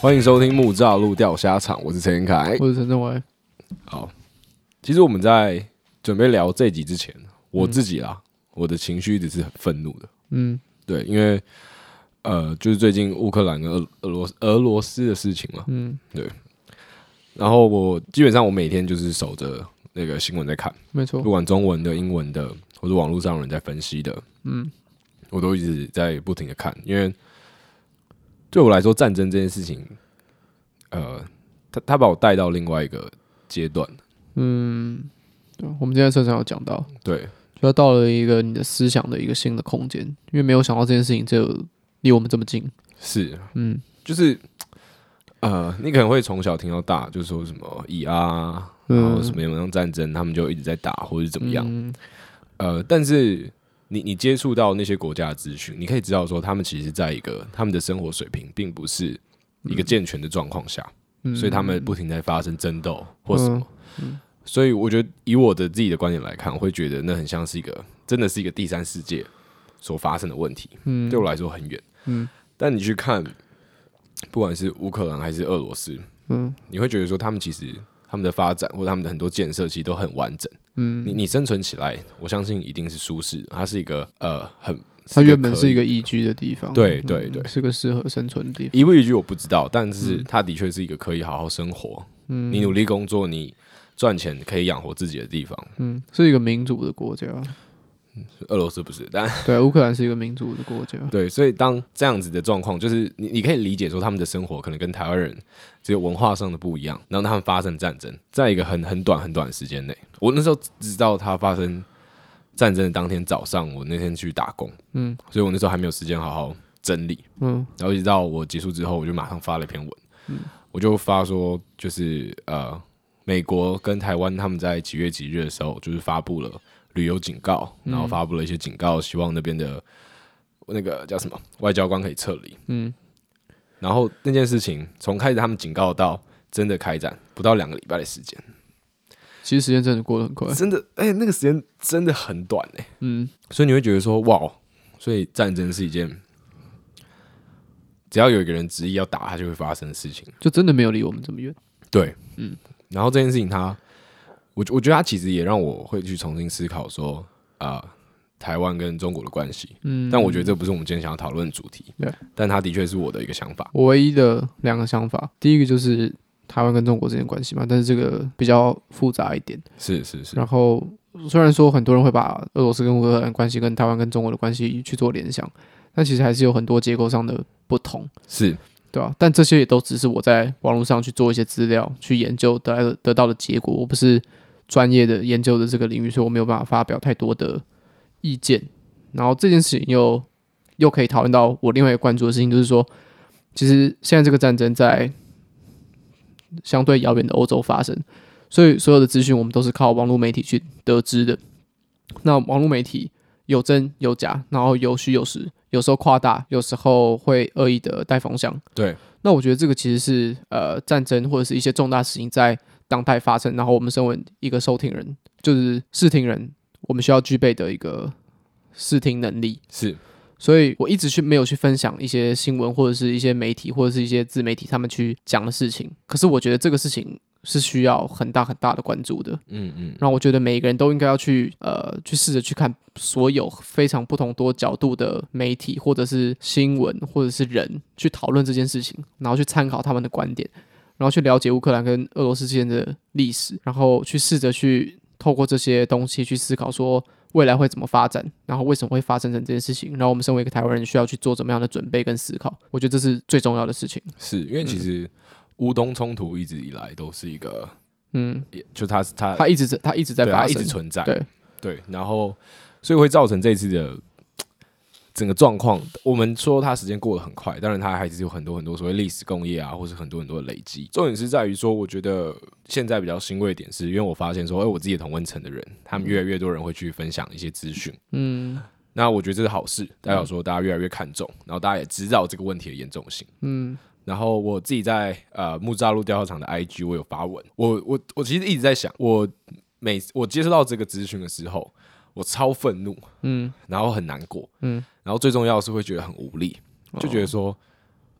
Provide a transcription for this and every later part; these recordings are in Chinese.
欢迎收听木栅路钓虾场，我是陈凯，我是陈正伟。好，其实我们在准备聊这集之前，我自己啦，嗯、我的情绪一直是很愤怒的。嗯，对，因为呃，就是最近乌克兰跟俄俄罗俄罗斯的事情嘛。嗯，对。然后我基本上我每天就是守着那个新闻在看，没错，不管中文的、英文的，或者网络上有人在分析的，嗯，我都一直在不停的看，因为。对我来说，战争这件事情，呃，他他把我带到另外一个阶段。嗯，对，我们今天车上有讲到，对，就要到了一个你的思想的一个新的空间，因为没有想到这件事情就离我们这么近。是，嗯，就是，呃，你可能会从小听到大，就是说什么以啊，然后什么什么样战争，他们就一直在打，或者是怎么样。嗯、呃，但是。你你接触到那些国家的资讯，你可以知道说，他们其实在一个他们的生活水平并不是一个健全的状况下，嗯、所以他们不停在发生争斗或什么。所以我觉得，以我的自己的观点来看，我会觉得那很像是一个真的是一个第三世界所发生的问题。嗯、对我来说很远。嗯、但你去看，不管是乌克兰还是俄罗斯，嗯、你会觉得说，他们其实他们的发展或者他们的很多建设其实都很完整。嗯，你你生存起来，我相信一定是舒适的。它是一个呃，很它原本是一个宜居的地方，对对对，是个适合生存的地方。宜不宜居我不知道，但是它的确是一个可以好好生活。嗯，你努力工作，你赚钱可以养活自己的地方。嗯，是一个民主的国家。俄罗斯不是，但对乌克兰是一个民主的国家。对，所以当这样子的状况，就是你你可以理解说，他们的生活可能跟台湾人只有文化上的不一样，然后他们发生战争，在一个很很短很短的时间内。我那时候知道他发生战争的当天早上，我那天去打工，嗯，所以我那时候还没有时间好好整理，嗯，然后一直到我结束之后，我就马上发了一篇文，嗯，我就发说，就是呃，美国跟台湾他们在几月几日的时候，就是发布了。旅游警告，然后发布了一些警告，希望那边的那个叫什么外交官可以撤离。嗯，然后那件事情从开始他们警告到真的开战，不到两个礼拜的时间。其实时间真的过得很快，真的，哎、欸，那个时间真的很短哎。嗯，所以你会觉得说，哇，所以战争是一件只要有一个人执意要打，他就会发生的事情，就真的没有离我们这么远。对，嗯，然后这件事情它。我我觉得他其实也让我会去重新思考说啊、呃，台湾跟中国的关系。嗯，但我觉得这不是我们今天想要讨论的主题。对，但他的确是我的一个想法。我唯一的两个想法，第一个就是台湾跟中国之间关系嘛，但是这个比较复杂一点。是是是。然后虽然说很多人会把俄罗斯跟乌克兰关系跟台湾跟中国的关系去做联想，但其实还是有很多结构上的不同。是。对啊，但这些也都只是我在网络上去做一些资料去研究得来的得到的结果，我不是。专业的研究的这个领域，所以我没有办法发表太多的意见。然后这件事情又又可以讨论到我另外一个关注的事情，就是说，其实现在这个战争在相对遥远的欧洲发生，所以所有的资讯我们都是靠网络媒体去得知的。那网络媒体有真有假，然后有虚有实，有时候夸大，有时候会恶意的带风向。对，那我觉得这个其实是呃战争或者是一些重大事情在。当代发生，然后我们身为一个收听人，就是视听人，我们需要具备的一个视听能力是，所以我一直去没有去分享一些新闻或者是一些媒体或者是一些自媒体他们去讲的事情。可是我觉得这个事情是需要很大很大的关注的，嗯嗯。然后我觉得每一个人都应该要去呃去试着去看所有非常不同多角度的媒体或者是新闻或者是人去讨论这件事情，然后去参考他们的观点。然后去了解乌克兰跟俄罗斯之间的历史，然后去试着去透过这些东西去思考说未来会怎么发展，然后为什么会发生成这件事情，然后我们身为一个台湾人需要去做怎么样的准备跟思考，我觉得这是最重要的事情。是因为其实乌东冲突一直以来都是一个，嗯，就它它它一直在它一直在发生，它一直存在，对对，然后所以会造成这次的。整个状况，我们说它时间过得很快，当然它还是有很多很多所谓历史工业啊，或是很多很多的累积。重点是在于说，我觉得现在比较欣慰一点是，因为我发现说，哎，我自己的同温层的人，他们越来越多人会去分享一些资讯，嗯，那我觉得这是好事，代表说大家越来越看重，然后大家也知道这个问题的严重性，嗯，然后我自己在呃木栅路钓虾场的 IG 我有发文，我我我其实一直在想，我每我接收到这个资讯的时候。我超愤怒，嗯，然后很难过，嗯，然后最重要的是会觉得很无力，就觉得说，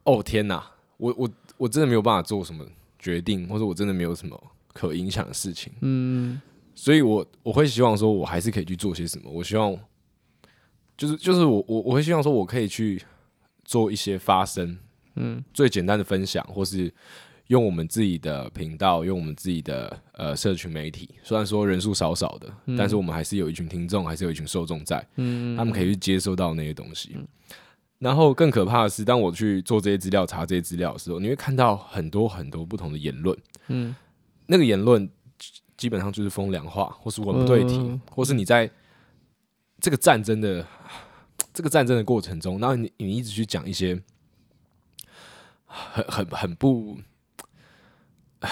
哦，哦天哪，我我我真的没有办法做什么决定，或者我真的没有什么可影响的事情。嗯，所以我我会希望说，我还是可以去做些什么。我希望就是就是我我我会希望说，我可以去做一些发声，嗯，最简单的分享，或是。用我们自己的频道，用我们自己的呃社群媒体，虽然说人数少少的，嗯、但是我们还是有一群听众，还是有一群受众在，嗯，他们可以去接收到那些东西。嗯、然后更可怕的是，当我去做这些资料、查这些资料的时候，你会看到很多很多不同的言论，嗯，那个言论基本上就是风凉话，或是文不对题，嗯、或是你在这个战争的这个战争的过程中，然后你你一直去讲一些很很很不。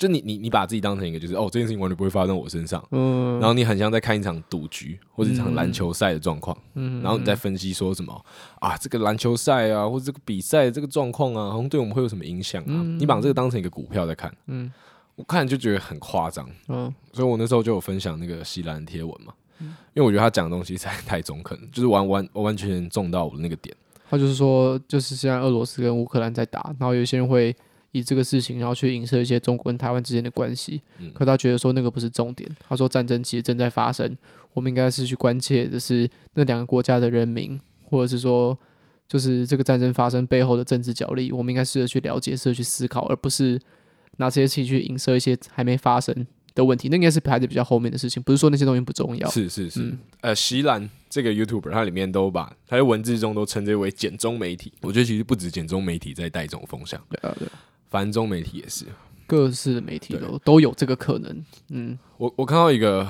就你你你把自己当成一个，就是哦，这件事情完全不会发生在我身上，嗯，然后你很像在看一场赌局或者一场篮球赛的状况，嗯，然后你在分析说什么啊，这个篮球赛啊，或者这个比赛这个状况啊，好像对我们会有什么影响啊？你把这个当成一个股票在看，嗯，我看就觉得很夸张，嗯，所以我那时候就有分享那个西兰贴文嘛，因为我觉得他讲的东西实在太中肯，就是完完完完全全中到我的那个点。他就是说，就是现在俄罗斯跟乌克兰在打，然后有些人会。以这个事情，然后去影射一些中国跟台湾之间的关系，嗯、可他觉得说那个不是重点。他说战争其实正在发生，我们应该是去关切的是那两个国家的人民，或者是说，就是这个战争发生背后的政治角力，我们应该试着去了解，试着去思考，而不是拿这些气去影射一些还没发生的问题。那应该是排在比较后面的事情，不是说那些东西不重要。是是是，嗯、呃，席兰这个 YouTuber，他里面都把他在文字中都称之为简中媒体。我觉得其实不止简中媒体在带这种风向。对啊，对。繁中媒体也是，各式的媒体都都有这个可能。嗯，我我看到一个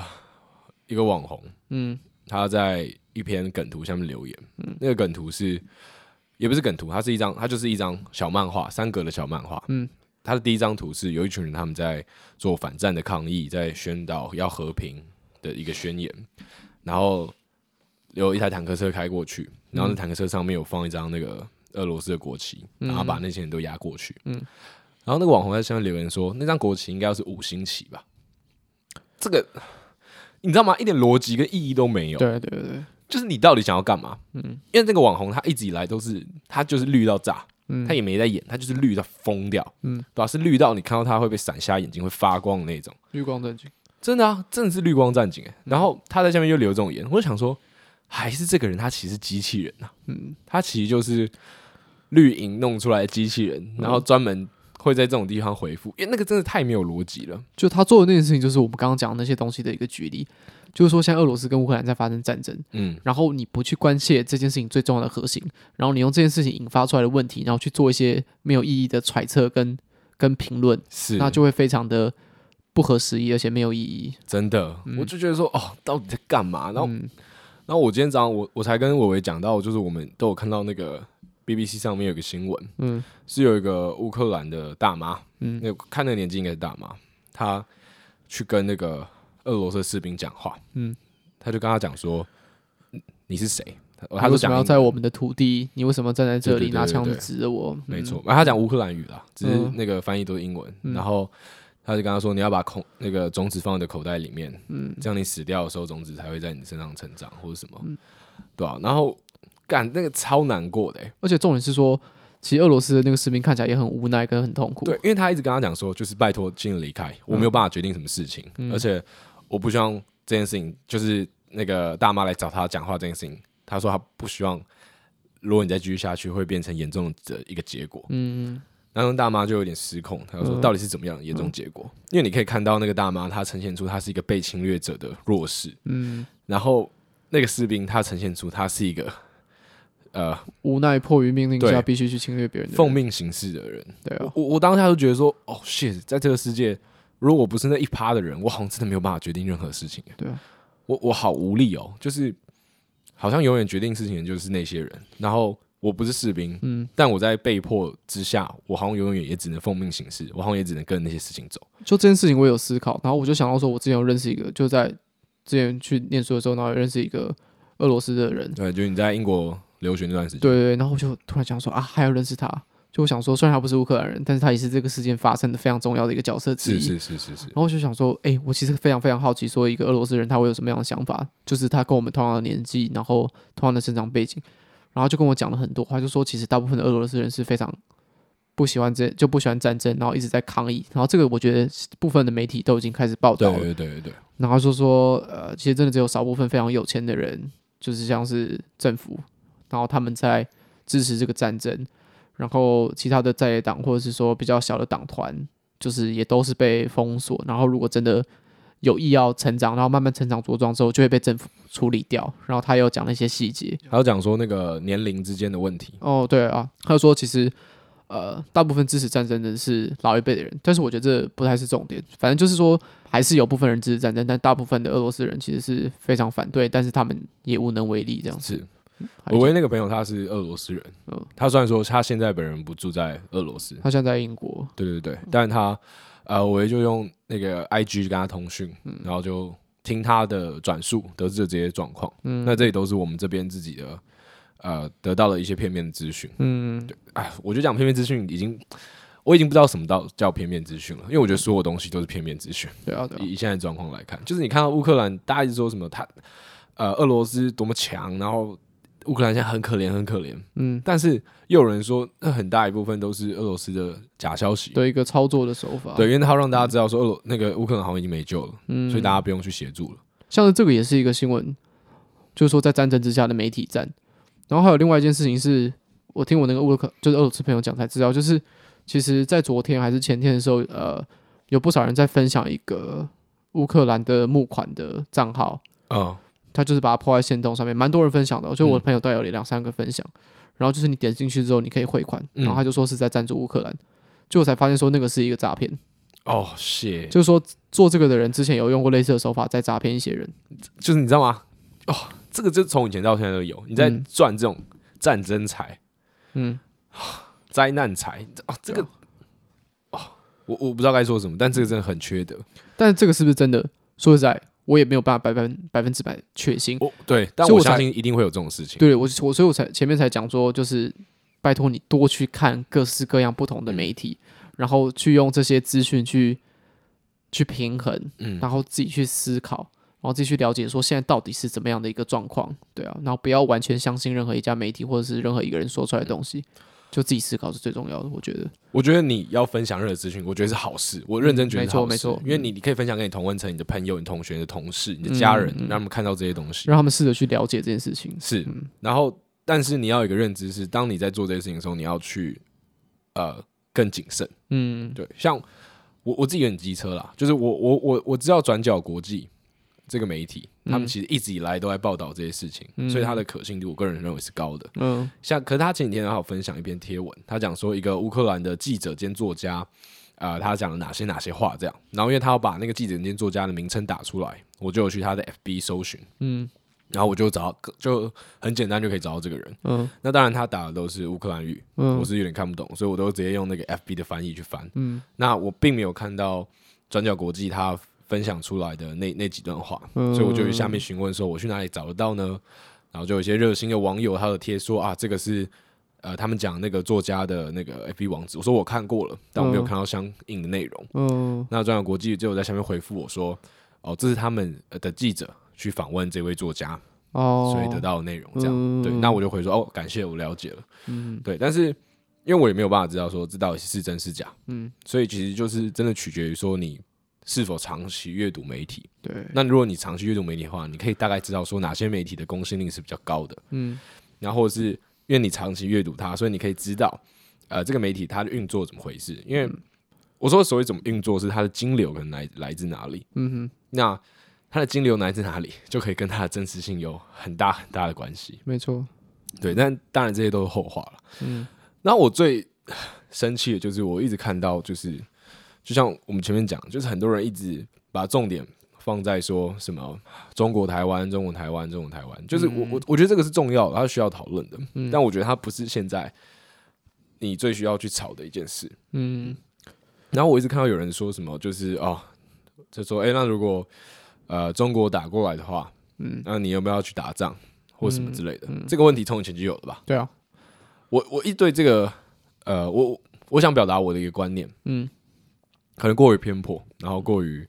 一个网红，嗯，他在一篇梗图下面留言，嗯，那个梗图是也不是梗图，它是一张，它就是一张小漫画，三格的小漫画，嗯，它的第一张图是有一群人他们在做反战的抗议，在宣导要和平的一个宣言，然后有一台坦克车开过去，然后那坦克车上面有放一张那个。俄罗斯的国旗，然后把那些人都压过去。嗯，然后那个网红在下面留言说：“那张国旗应该要是五星旗吧？”这个你知道吗？一点逻辑跟意义都没有。对对对，就是你到底想要干嘛？嗯，因为那个网红他一直以来都是他就是绿到炸，嗯，他也没在演，他就是绿到疯掉，嗯，对吧？是绿到你看到他会被闪瞎眼睛、会发光的那种。绿光战警，真的啊，真的是绿光战警哎。然后他在下面又留这种言，我就想说，还是这个人他其实机器人呐，嗯，他其实就是。绿营弄出来的机器人，然后专门会在这种地方回复，因为那个真的太没有逻辑了。就他做的那件事情，就是我们刚刚讲的那些东西的一个举例，就是说，像俄罗斯跟乌克兰在发生战争，嗯，然后你不去关切这件事情最重要的核心，然后你用这件事情引发出来的问题，然后去做一些没有意义的揣测跟跟评论，是，那就会非常的不合时宜，而且没有意义。真的，嗯、我就觉得说，哦，到底在干嘛？然后，嗯、然后我今天早上我我才跟伟伟讲到，就是我们都有看到那个。BBC 上面有个新闻，嗯，是有一个乌克兰的大妈，嗯，那看那个年纪应该是大妈，她去跟那个俄罗斯士兵讲话，嗯，她就跟他讲说，你是谁？他说想要在我们的土地，你为什么站在这里拿枪指着我？没错，然后他讲乌克兰语啦，只是那个翻译都是英文，然后他就跟他说，你要把孔那个种子放在口袋里面，嗯，这样你死掉的时候，种子才会在你身上成长或者什么，对吧？然后。干那个超难过的、欸，而且重点是说，其实俄罗斯的那个士兵看起来也很无奈跟很痛苦。对，因为他一直跟他讲说，就是拜托尽力离开，我没有办法决定什么事情，嗯、而且我不希望这件事情就是那个大妈来找他讲话这件事情。他说他不希望，如果你再继续下去，会变成严重的一个结果。嗯，然后大妈就有点失控，他就说到底是怎么样严重结果？嗯、因为你可以看到那个大妈，她呈现出她是一个被侵略者的弱势。嗯，然后那个士兵他呈现出他是一个。呃，无奈迫于命令下，必须去侵略别人，奉命行事的人。对啊，我我当下就觉得说，哦，shit，在这个世界，如果我不是那一趴的人，我好像真的没有办法决定任何事情。对啊，我我好无力哦，就是好像永远决定事情的就是那些人。然后我不是士兵，嗯，但我在被迫之下，我好像永远也只能奉命行事，我好像也只能跟那些事情走。就这件事情，我有思考，然后我就想到说，我之前有认识一个，就在之前去念书的时候，然后认识一个俄罗斯的人。对，就是你在英国。留学那段时间，对对，然后我就突然想说啊，还要认识他，就我想说，虽然他不是乌克兰人，但是他也是这个事件发生的非常重要的一个角色之一。是是是是是。然后我就想说，哎，我其实非常非常好奇，说一个俄罗斯人他会有什么样的想法？就是他跟我们同样的年纪，然后同样的生长背景，然后就跟我讲了很多话，就说其实大部分的俄罗斯人是非常不喜欢这就不喜欢战争，然后一直在抗议。然后这个我觉得部分的媒体都已经开始报道了。对对对对。然后就说呃，其实真的只有少部分非常有钱的人，就是像是政府，然后他们在支持这个战争，然后其他的在野党或者是说比较小的党团，就是也都是被封锁。然后如果真的有意要成长，然后慢慢成长茁壮之后，就会被政府处理掉。然后他又讲了一些细节，还有讲说那个年龄之间的问题。哦，对啊，他说其实呃，大部分支持战争的是老一辈的人，但是我觉得这不太是重点。反正就是说，还是有部分人支持战争，但大部分的俄罗斯人其实是非常反对，但是他们也无能为力这样子。是我唯一那个朋友，他是俄罗斯人。嗯，他虽然说他现在本人不住在俄罗斯，他现在在英国。对对对，但他。呃，我也就用那个 IG 跟他通讯，嗯，然后就听他的转述，得知了这些状况。嗯，那这里都是我们这边自己的，呃，得到了一些片面的资讯。嗯，对，哎，我就讲片面资讯已经，我已经不知道什么叫叫片面资讯了，因为我觉得所有东西都是片面资讯。对啊，对啊，以现在状况来看，就是你看到乌克兰，大家一直说什么他，呃，俄罗斯多么强，然后。乌克兰现在很可怜，很可怜。嗯，但是又有人说，那很大一部分都是俄罗斯的假消息的一个操作的手法。对，因为他让大家知道说，俄罗那个乌克兰好像已经没救了，嗯，所以大家不用去协助了。像是这个也是一个新闻，就是说在战争之下的媒体战。然后还有另外一件事情是，我听我那个乌克就是俄罗斯朋友讲才知道，就是其实在昨天还是前天的时候，呃，有不少人在分享一个乌克兰的募款的账号啊。哦他就是把它抛在线动上面，蛮多人分享的。我觉得我的朋友都有两三个分享，嗯、然后就是你点进去之后，你可以汇款，然后他就说是在赞助乌克兰，结果才发现说那个是一个诈骗。哦，是，就是说做这个的人之前有用过类似的手法在诈骗一些人，就是你知道吗？哦，这个就从以前到现在都有，你在赚这种战争财，嗯，灾难财啊，这个，哦，我我不知道该说什么，但这个真的很缺德。但这个是不是真的？说实在。我也没有办法百分百分之百确信，对，但我相信一定会有这种事情。对我，我所以我才前面才讲说，就是拜托你多去看各式各样不同的媒体，嗯、然后去用这些资讯去去平衡，嗯，然后自己去思考，然后自己去了解说现在到底是怎么样的一个状况，对啊，然后不要完全相信任何一家媒体或者是任何一个人说出来的东西。嗯就自己思考是最重要的，我觉得。我觉得你要分享任何资讯，我觉得是好事。我认真觉得是好事，没错没错，因为你你可以分享给你同温层、你的朋友、你同学、你的同事、你的家人，让他们看到这些东西，让他们试着去了解这件事情。是，然后，但是你要有一个认知是，当你在做这些事情的时候，你要去呃更谨慎。嗯，对。像我我自己有点机车啦，就是我我我我知道转角国际。这个媒体，他们其实一直以来都在报道这些事情，嗯、所以它的可信度，我个人认为是高的。嗯，像可是他前几天还有分享一篇贴文，他讲说一个乌克兰的记者兼作家，啊、呃，他讲了哪些哪些话，这样。然后因为他要把那个记者兼作家的名称打出来，我就有去他的 FB 搜寻，嗯，然后我就找到，就很简单就可以找到这个人。嗯，那当然他打的都是乌克兰语，嗯，我是有点看不懂，所以我都直接用那个 FB 的翻译去翻。嗯，那我并没有看到转角国际他。分享出来的那那几段话，嗯、所以我就下面询问说，我去哪里找得到呢？然后就有一些热心的网友，他的贴说啊，这个是呃他们讲那个作家的那个 FB 网址。我说我看过了，但我没有看到相应的内容。嗯，那转角国际就在下面回复我说，哦，这是他们的记者去访问这位作家，哦，所以得到的内容这样。嗯、对，那我就回说哦，感谢，我了解了。嗯，对，但是因为我也没有办法知道说这到底是真是假，嗯，所以其实就是真的取决于说你。是否长期阅读媒体？对，那如果你长期阅读媒体的话，你可以大概知道说哪些媒体的公信力是比较高的。嗯，然后是因为你长期阅读它，所以你可以知道，呃，这个媒体它的运作怎么回事。因为我说所谓怎么运作，是它的金流可能来来自哪里。嗯哼，那它的金流来自哪里，就可以跟它的真实性有很大很大的关系。没错，对，但当然这些都是后话了。嗯，那我最生气的就是我一直看到就是。就像我们前面讲，就是很多人一直把重点放在说什么中国台湾、中国台湾、中国台湾，就是我我我觉得这个是重要的，它需要讨论的。嗯，但我觉得它不是现在你最需要去吵的一件事。嗯，然后我一直看到有人说什么，就是哦，就说哎、欸，那如果呃中国打过来的话，嗯，那你要不要去打仗或什么之类的？嗯，这个问题从以前就有了吧？对啊，我我一对这个呃，我我想表达我的一个观念，嗯。可能过于偏颇，然后过于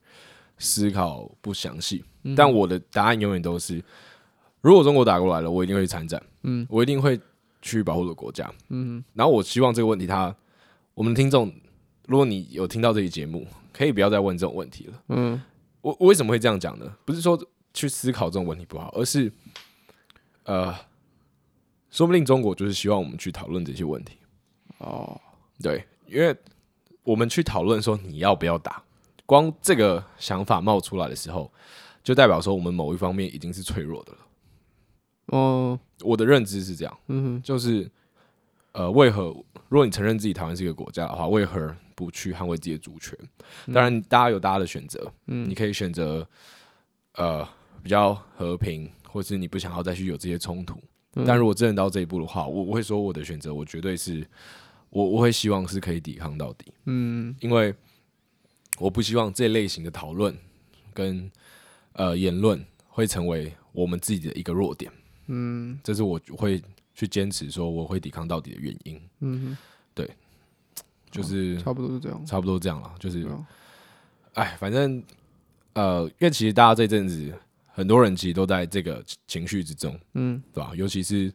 思考不详细。嗯、但我的答案永远都是：如果中国打过来了，我一定会去参战。嗯，我一定会去保护我的国家。嗯，然后我希望这个问题他，我们听众，如果你有听到这期节目，可以不要再问这种问题了。嗯，我我为什么会这样讲呢？不是说去思考这种问题不好，而是呃，说不定中国就是希望我们去讨论这些问题。哦，对，因为我们去讨论说你要不要打，光这个想法冒出来的时候，就代表说我们某一方面已经是脆弱的了。哦，我的认知是这样，嗯哼，就是呃，为何如果你承认自己台湾是一个国家的话，为何不去捍卫自己的主权？当然，大家有大家的选择，嗯，你可以选择呃比较和平，或是你不想要再去有这些冲突。嗯、但如果真的到这一步的话，我我会说我的选择，我绝对是我我会希望是可以抵抗到底，嗯，因为我不希望这类型的讨论跟呃言论会成为我们自己的一个弱点。嗯，这是我会去坚持说我会抵抗到底的原因。嗯哼，对，就是、哦、差不多是这样，差不多这样了。就是，哎，反正呃，因为其实大家这阵子很多人其实都在这个情绪之中，嗯，对吧？尤其是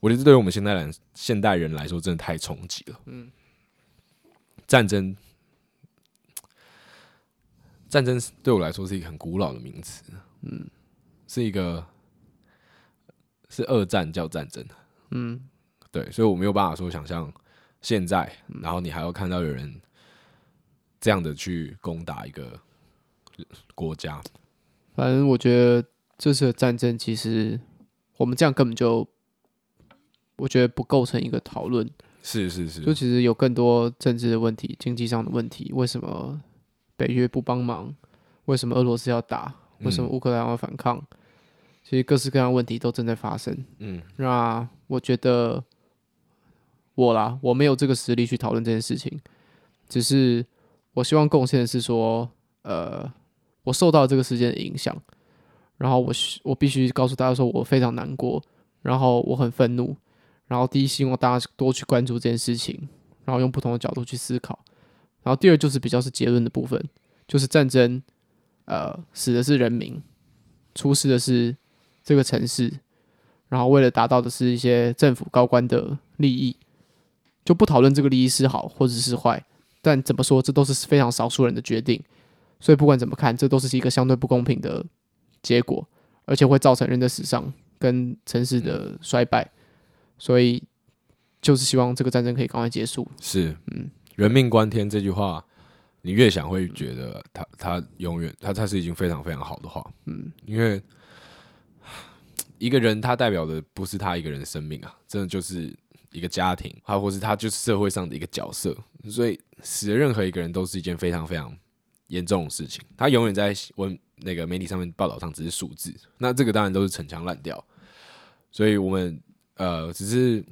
我觉得对于我们现代人现代人来说，真的太冲击了。嗯，战争，战争对我来说是一个很古老的名词。嗯，是一个。是二战叫战争，嗯，对，所以我没有办法说想象现在，然后你还要看到有人这样的去攻打一个国家。反正我觉得这次的战争，其实我们这样根本就，我觉得不构成一个讨论。是是是，就其实有更多政治的问题、经济上的问题。为什么北约不帮忙？为什么俄罗斯要打？为什么乌克兰要反抗？嗯其实各式各样问题都正在发生。嗯，那我觉得我啦，我没有这个实力去讨论这件事情。只是我希望贡献的是说，呃，我受到这个事件的影响，然后我我必须告诉大家说我非常难过，然后我很愤怒，然后第一希望大家多去关注这件事情，然后用不同的角度去思考。然后第二就是比较是结论的部分，就是战争，呃，死的是人民，出事的是。这个城市，然后为了达到的是一些政府高官的利益，就不讨论这个利益是好或者是坏，但怎么说，这都是非常少数人的决定，所以不管怎么看，这都是一个相对不公平的结果，而且会造成人的死伤跟城市的衰败，所以就是希望这个战争可以赶快结束。是，嗯，人命关天这句话，你越想会觉得他他永远他他是已经非常非常好的话，嗯，因为。一个人，他代表的不是他一个人的生命啊，真的就是一个家庭，还或是他就是社会上的一个角色。所以死的任何一个人都是一件非常非常严重的事情。他永远在文那个媒体上面报道上只是数字，那这个当然都是陈腔滥调。所以我们呃，只是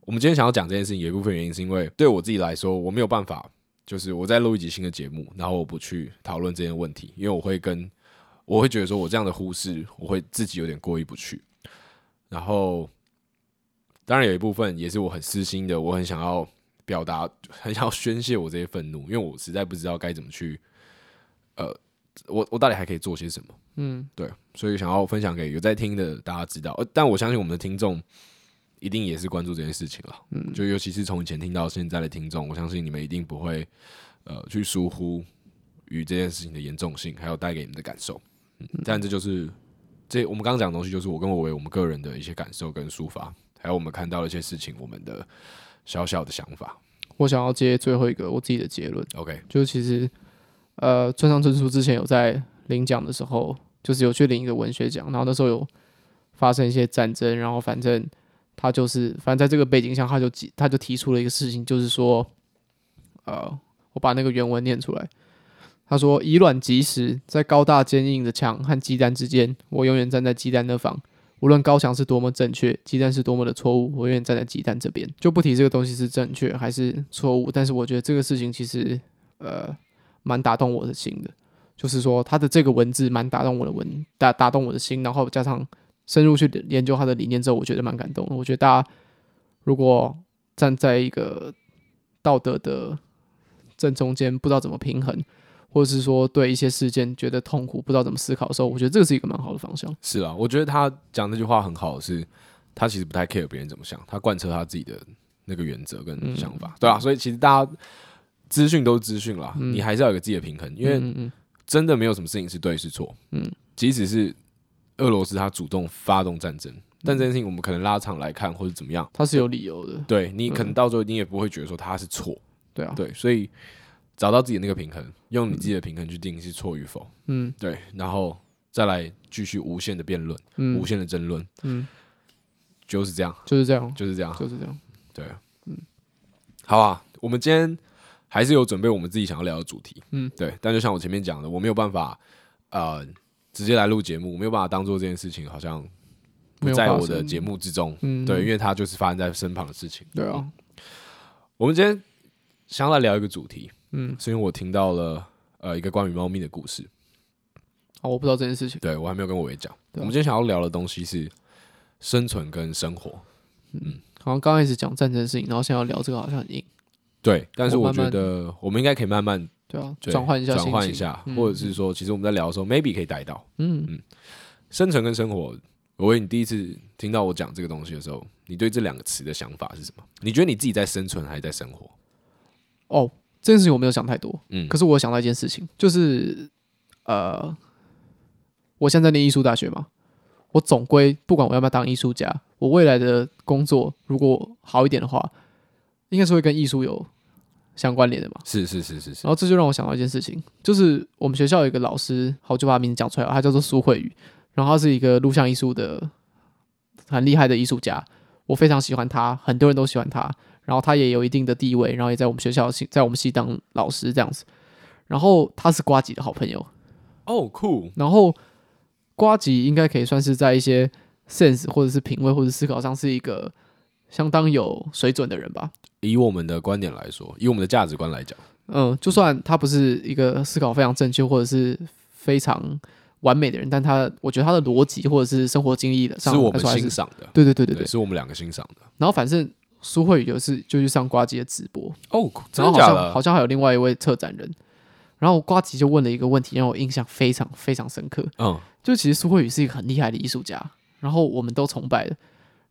我们今天想要讲这件事情，有一部分原因是因为对我自己来说，我没有办法，就是我在录一集新的节目，然后我不去讨论这件问题，因为我会跟我会觉得说我这样的忽视，我会自己有点过意不去。然后，当然有一部分也是我很私心的，我很想要表达，很想要宣泄我这些愤怒，因为我实在不知道该怎么去，呃，我我到底还可以做些什么？嗯，对，所以想要分享给有在听的大家知道。呃，但我相信我们的听众一定也是关注这件事情了，嗯，就尤其是从以前听到现在的听众，我相信你们一定不会呃去疏忽于这件事情的严重性，还有带给你们的感受。嗯，但这就是。这我们刚刚讲的东西，就是我跟我为我们个人的一些感受跟抒发，还有我们看到的一些事情，我们的小小的想法。我想要接最后一个我自己的结论。OK，就是其实，呃，村上春树之前有在领奖的时候，就是有去领一个文学奖，然后那时候有发生一些战争，然后反正他就是，反正在这个背景下，他就他就提出了一个事情，就是说，呃，我把那个原文念出来。他说：“以卵击石，在高大坚硬的墙和鸡蛋之间，我永远站在鸡蛋那方。无论高墙是多么正确，鸡蛋是多么的错误，我永远站在鸡蛋这边。就不提这个东西是正确还是错误，但是我觉得这个事情其实呃蛮打动我的心的。就是说他的这个文字蛮打动我的文打打动我的心，然后加上深入去研究他的理念之后，我觉得蛮感动的。我觉得大家如果站在一个道德的正中间，不知道怎么平衡。”或者是说对一些事件觉得痛苦，不知道怎么思考的时候，我觉得这个是一个蛮好的方向。是啊，我觉得他讲那句话很好，是他其实不太 care 别人怎么想，他贯彻他自己的那个原则跟想法，嗯、对啊，所以其实大家资讯都是资讯啦，嗯、你还是要有个自己的平衡，因为真的没有什么事情是对是错。嗯，即使是俄罗斯他主动发动战争，嗯、但这件事情我们可能拉长来看或者怎么样，他是有理由的。对，你可能到最后你也不会觉得说他是错。对啊，对，所以找到自己的那个平衡，用你自己的平衡去定义是错与否。嗯，对，然后再来继续无限的辩论，嗯、无限的争论。嗯，就是这样，就是这样，就是这样，就是这样。对，嗯，好啊，我们今天还是有准备我们自己想要聊的主题，嗯，对，但就像我前面讲的，我没有办法，呃，直接来录节目，我没有办法当做这件事情好像不在我的节目之中，嗯，对，因为它就是发生在身旁的事情，对啊，嗯，我们今天想要来聊一个主题，嗯，是因为我听到了呃一个关于猫咪的故事，哦，我不知道这件事情，对我还没有跟我伟讲，我们今天想要聊的东西是生存跟生活，嗯。好像刚开始讲战争的事情，然后现在要聊这个好像很硬。对，但是我觉得我们应该可以慢慢对啊转换一下，转换一下，或者是说，其实我们在聊的时候，maybe 可以带到。嗯嗯，生存跟生活，我问你第一次听到我讲这个东西的时候，你对这两个词的想法是什么？你觉得你自己在生存还是在生活？哦，这件事情我没有想太多。嗯，可是我想到一件事情，就是呃，我现在在念艺术大学嘛。我总归不管我要不要当艺术家，我未来的工作如果好一点的话，应该是会跟艺术有相关联的嘛。是是是是是。然后这就让我想到一件事情，就是我们学校有一个老师，好，我就把他名字讲出来了，他叫做苏慧宇，然后他是一个录像艺术的很厉害的艺术家，我非常喜欢他，很多人都喜欢他，然后他也有一定的地位，然后也在我们学校在我们系当老师这样子，然后他是瓜吉的好朋友。哦，酷。然后。瓜吉应该可以算是在一些 sense 或者是品味或者思考上是一个相当有水准的人吧。以我们的观点来说，以我们的价值观来讲，嗯，就算他不是一个思考非常正确或者是非常完美的人，但他我觉得他的逻辑或者是生活经历的上，是我们欣赏的。对对对对对，是我们两个欣赏的。然后反正苏慧宇就是就去上瓜吉的直播哦，真的假的？好像还有另外一位策展人。然后瓜吉就问了一个问题，让我印象非常非常深刻。嗯，就其实苏慧宇是一个很厉害的艺术家，然后我们都崇拜的。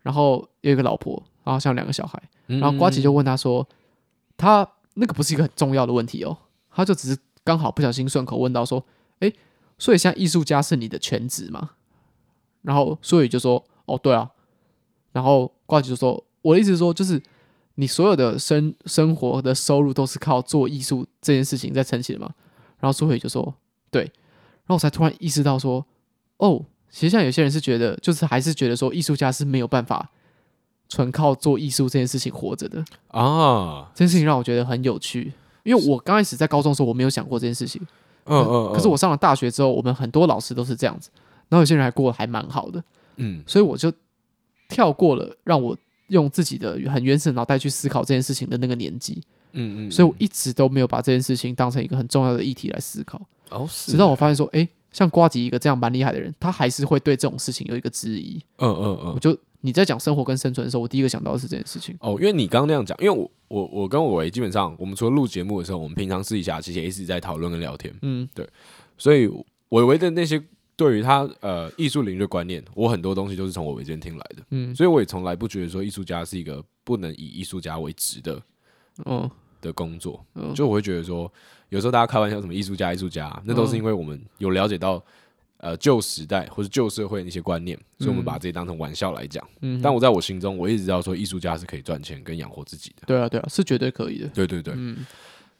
然后有一个老婆，然后像两个小孩。然后瓜吉就问他说：“他那个不是一个很重要的问题哦，他就只是刚好不小心顺口问到说：‘哎，所以现在艺术家是你的全职吗？’然后苏慧宇就说：‘哦，对啊。’然后瓜吉就说：‘我的意思是说，就是。’你所有的生生活的收入都是靠做艺术这件事情在撑起的吗？然后苏伟就说对，然后我才突然意识到说，哦，其实像有些人是觉得，就是还是觉得说艺术家是没有办法纯靠做艺术这件事情活着的。啊。这件事情让我觉得很有趣，因为我刚开始在高中的时候我没有想过这件事情，嗯嗯，可是我上了大学之后，我们很多老师都是这样子，然后有些人还过得还蛮好的，嗯，所以我就跳过了让我。用自己的很原始的脑袋去思考这件事情的那个年纪，嗯嗯，所以我一直都没有把这件事情当成一个很重要的议题来思考。哦，直到我发现说，诶，像瓜吉一个这样蛮厉害的人，他还是会对这种事情有一个质疑。嗯嗯嗯，我就你在讲生活跟生存的时候，我第一个想到的是这件事情。哦，因为你刚刚那样讲，因为我我我跟我维基本上，我们除了录节目的时候，我们平常私底下其实也一直在讨论跟聊天。嗯，对，所以伟维的那些。对于他呃艺术领域的观念，我很多东西都是从我这边听来的，嗯，所以我也从来不觉得说艺术家是一个不能以艺术家为职的，哦，的工作，嗯，就我会觉得说，有时候大家开玩笑什么艺术家艺术家，那都是因为我们有了解到呃旧时代或者旧社会那些观念，所以我们把这些当成玩笑来讲，嗯，但我在我心中，我一直知道说艺术家是可以赚钱跟养活自己的，对啊对啊，是绝对可以的，对对对，嗯，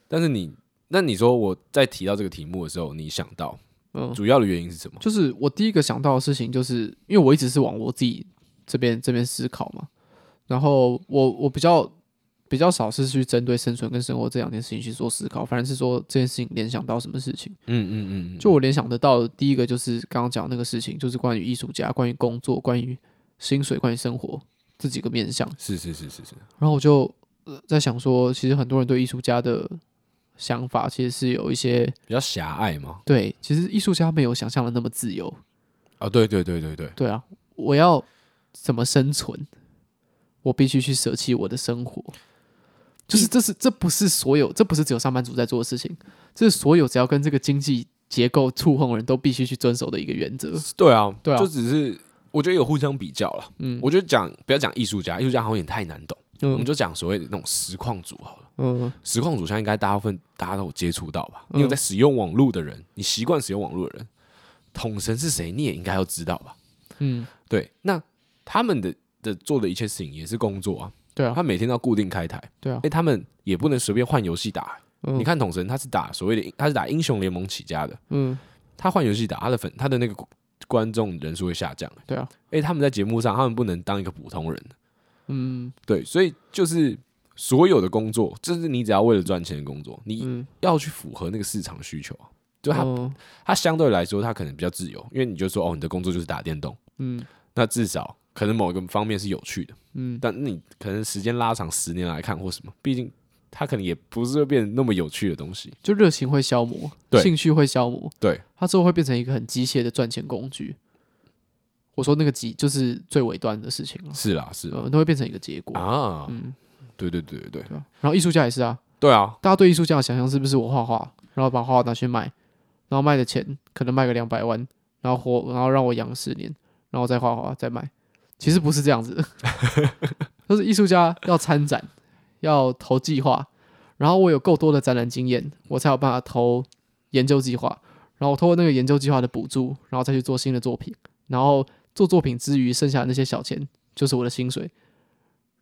但是你那你说我在提到这个题目的时候，你想到？嗯，主要的原因是什么？就是我第一个想到的事情，就是因为我一直是往我自己这边这边思考嘛。然后我我比较比较少是去针对生存跟生活这两件事情去做思考，反而是说这件事情联想到什么事情。嗯嗯嗯。就我联想得到的第一个就是刚刚讲那个事情，就是关于艺术家、关于工作、关于薪水、关于生活这几个面向。是是是是是。然后我就在想说，其实很多人对艺术家的。想法其实是有一些比较狭隘嘛。对，其实艺术家没有想象的那么自由。啊，对对对对对。对啊，我要怎么生存？我必须去舍弃我的生活。就是这是这不是所有，这不是只有上班族在做的事情，这是所有只要跟这个经济结构触碰的人都必须去遵守的一个原则。对啊，对啊，就只是我觉得有互相比较了。嗯，我觉得讲不要讲艺术家，艺术家好像也太难懂。嗯、我们就讲所谓的那种实况组好了。嗯，实况组现在应该大部分大家都有接触到吧？你有在使用网络的人，你习惯使用网络的人，统神是谁，你也应该要知道吧？嗯，对。那他们的的做的一切事情也是工作啊。对啊，他每天都要固定开台。对啊，哎，他们也不能随便换游戏打。嗯、你看统神，他是打所谓的，他是打英雄联盟起家的。嗯，他换游戏打，他的粉，他的那个观众人数会下降。对啊，哎，他们在节目上，他们不能当一个普通人。嗯，对，所以就是所有的工作，就是你只要为了赚钱的工作，你要去符合那个市场需求。就他，他相对来说，他可能比较自由，因为你就说，哦，你的工作就是打电动。嗯，那至少可能某一个方面是有趣的。嗯，但你可能时间拉长十年来看或什么，毕竟。它可能也不是会变得那么有趣的东西，就热情会消磨，对兴趣会消磨，对，它之后会变成一个很机械的赚钱工具。我说那个机就是最尾端的事情了，是啦，是，都会变成一个结果啊。嗯，对对对对对，对。然后艺术家也是啊，对啊，大家对艺术家的想象是不是我画画，然后把画拿去卖，然后卖的钱可能卖个两百万，然后活，然后让我养十年，然后再画画再卖。其实不是这样子的，都是艺术家要参展。要投计划，然后我有够多的展览经验，我才有办法投研究计划。然后我通过那个研究计划的补助，然后再去做新的作品。然后做作品之余，剩下的那些小钱就是我的薪水。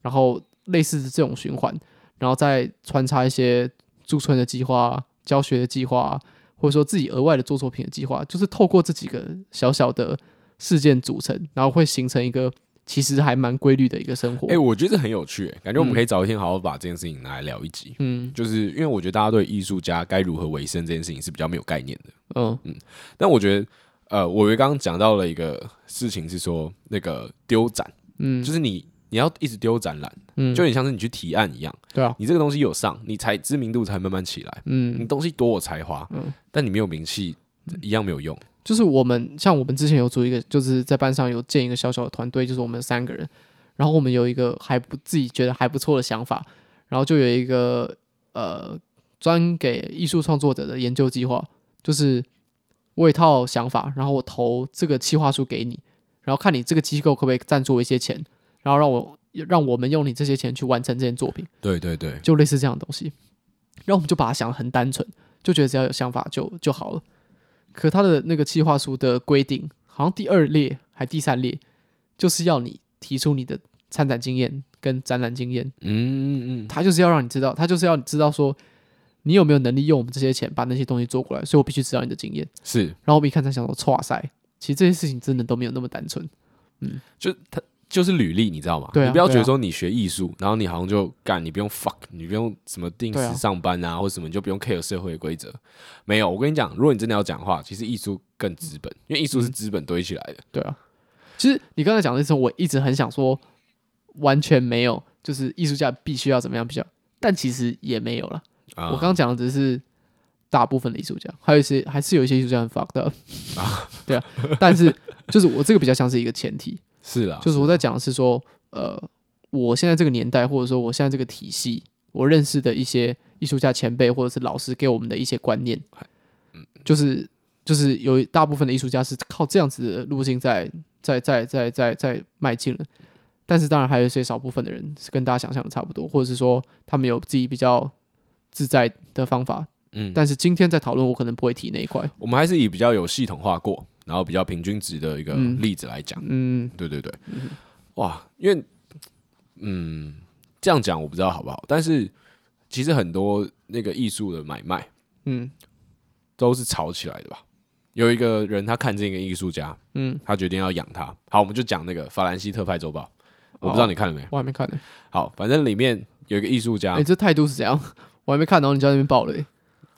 然后类似这种循环，然后再穿插一些驻村的计划、教学的计划，或者说自己额外的做作品的计划，就是透过这几个小小的事件组成，然后会形成一个。其实还蛮规律的一个生活。哎、欸，我觉得这很有趣，感觉我们可以找一天好好把这件事情拿来聊一集。嗯，就是因为我觉得大家对艺术家该如何维生这件事情是比较没有概念的。嗯嗯，但我觉得，呃，我刚刚讲到了一个事情是说，那个丢展，嗯，就是你你要一直丢展览，嗯，就有点像是你去提案一样，对啊，你这个东西有上，你才知名度才慢慢起来，嗯，你东西多有才华，嗯，但你没有名气，一样没有用。就是我们像我们之前有组一个，就是在班上有建一个小小的团队，就是我们三个人，然后我们有一个还不自己觉得还不错的想法，然后就有一个呃专给艺术创作者的研究计划，就是我有一套想法，然后我投这个企划书给你，然后看你这个机构可不可以赞助一些钱，然后让我让我们用你这些钱去完成这件作品。对对对，就类似这样的东西，然后我们就把它想得很单纯，就觉得只要有想法就就好了。可他的那个计划书的规定，好像第二列还第三列，就是要你提出你的参展经验跟展览经验。嗯嗯嗯，他就是要让你知道，他就是要你知道说，你有没有能力用我们这些钱把那些东西做过来。所以我必须知道你的经验。是，然后我们一看，才想说，哇塞，其实这些事情真的都没有那么单纯。嗯，就他。就是履历，你知道吗？对啊，你不要觉得说你学艺术，然后你好像就干，你不用 fuck，你不用什么定时上班啊，或者什么，你就不用 care 社会的规则。没有，我跟你讲，如果你真的要讲的话，其实艺术更资本，因为艺术是资本堆起来的。对啊，其实你刚才讲的时候，我一直很想说，完全没有，就是艺术家必须要怎么样，比较，但其实也没有了。我刚刚讲的只是大部分的艺术家，还有一些还是有一些艺术家很 fucked up 啊，对啊，但是就是我这个比较像是一个前提。是啦，就是我在讲的是说，呃，我现在这个年代，或者说我现在这个体系，我认识的一些艺术家前辈或者是老师给我们的一些观念，嗯就是就是有大部分的艺术家是靠这样子的路径在在在在在在迈进了，但是当然还有一些少部分的人是跟大家想象的差不多，或者是说他们有自己比较自在的方法，嗯，但是今天在讨论，我可能不会提那一块，我们还是以比较有系统化过。然后比较平均值的一个例子来讲，嗯，对对对，嗯、哇，因为，嗯，这样讲我不知道好不好，但是其实很多那个艺术的买卖，嗯，都是炒起来的吧？有一个人他看见一个艺术家，嗯，他决定要养他。好，我们就讲那个法兰西特派周报，我不知道你看了没？我还没看呢。好，反正里面有一个艺术家，哎，这态度是怎样？我还没看，然后你在那边爆雷？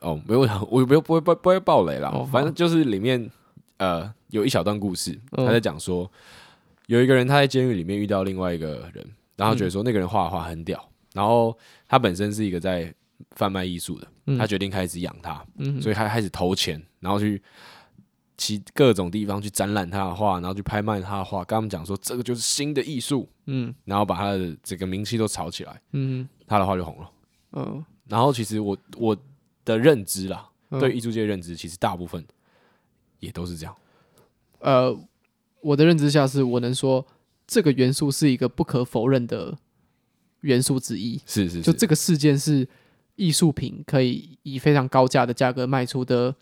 哦，没有，我不会不会不会爆雷啦。哦、反正就是里面。呃，有一小段故事，他在讲说，有一个人他在监狱里面遇到另外一个人，然后觉得说那个人画的画很屌，然后他本身是一个在贩卖艺术的，他决定开始养他，所以他开始投钱，然后去其各种地方去展览他的画，然后去拍卖他的画，跟他们讲说这个就是新的艺术，嗯，然后把他的这个名气都炒起来，嗯，他的画就红了，嗯，然后其实我我的认知啦，对艺术界的认知，其实大部分。也都是这样，呃，我的认知下是我能说这个元素是一个不可否认的元素之一。是是是，就这个事件是艺术品可以以非常高价的价格卖出的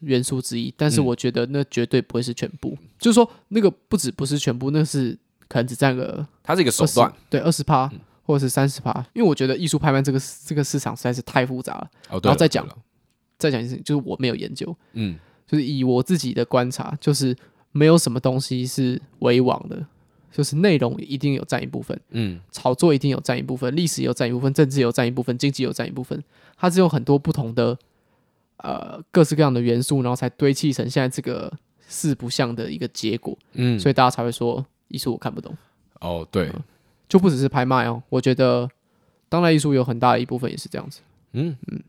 元素之一，但是我觉得那绝对不会是全部。嗯、就是说，那个不止不是全部，那是可能只占个，它是一个手段，对，二十趴或者是三十趴。因为我觉得艺术拍卖这个这个市场实在是太复杂了。哦、然后再讲，再讲一次，就是我没有研究，嗯，就是以我自己的观察，就是。没有什么东西是为王的，就是内容一定有占一部分，嗯，炒作一定有占一部分，历史有占一部分，政治有占一部分，经济有占一部分，它是有很多不同的呃各式各样的元素，然后才堆砌成现在这个四不像的一个结果，嗯，所以大家才会说艺术我看不懂。哦，对，嗯，就不只是拍卖哦，我觉得当代艺术有很大的一部分也是这样子，嗯嗯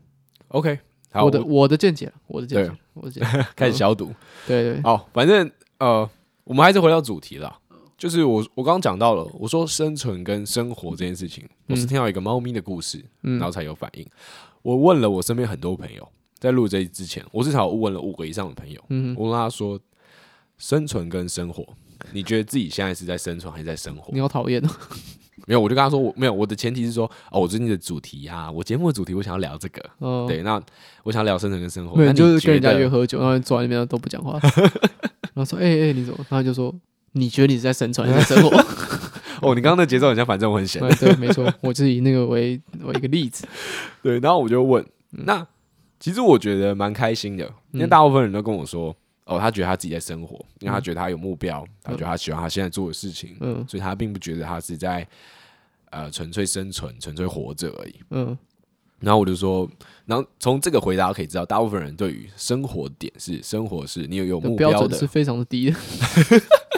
，OK，好，我的我的见解，我的见解，我的见解，开始消毒，对对，好，反正。呃，我们还是回到主题了，就是我我刚刚讲到了，我说生存跟生活这件事情，我是听到一个猫咪的故事，嗯、然后才有反应。我问了我身边很多朋友，在录这之前，我至少问了五个以上的朋友，嗯、我问他说，生存跟生活，你觉得自己现在是在生存还是在生活？你好讨厌哦。没有，我就跟他说，我没有，我的前提是说，哦，我最近的主题啊，我节目的主题，我想要聊这个，哦、对，那我想聊生存跟生活，对，就是跟人家约喝酒，然后坐在那边都不讲话，然后说，哎、欸、哎、欸，你怎么？然后就说，你觉得你是在生存还是在生活？哦，你刚刚的节奏很像，反正我很闲，对，没错，我就以那个为为一个例子，对，然后我就问，那其实我觉得蛮开心的，因为大部分人都跟我说。哦，他觉得他自己在生活，因为他觉得他有目标，嗯、他觉得他喜欢他现在做的事情，嗯，所以他并不觉得他是在呃纯粹生存、纯粹活着而已，嗯。然后我就说，然后从这个回答可以知道，大部分人对于生活点是生活是你有有目标的，是非常的低的，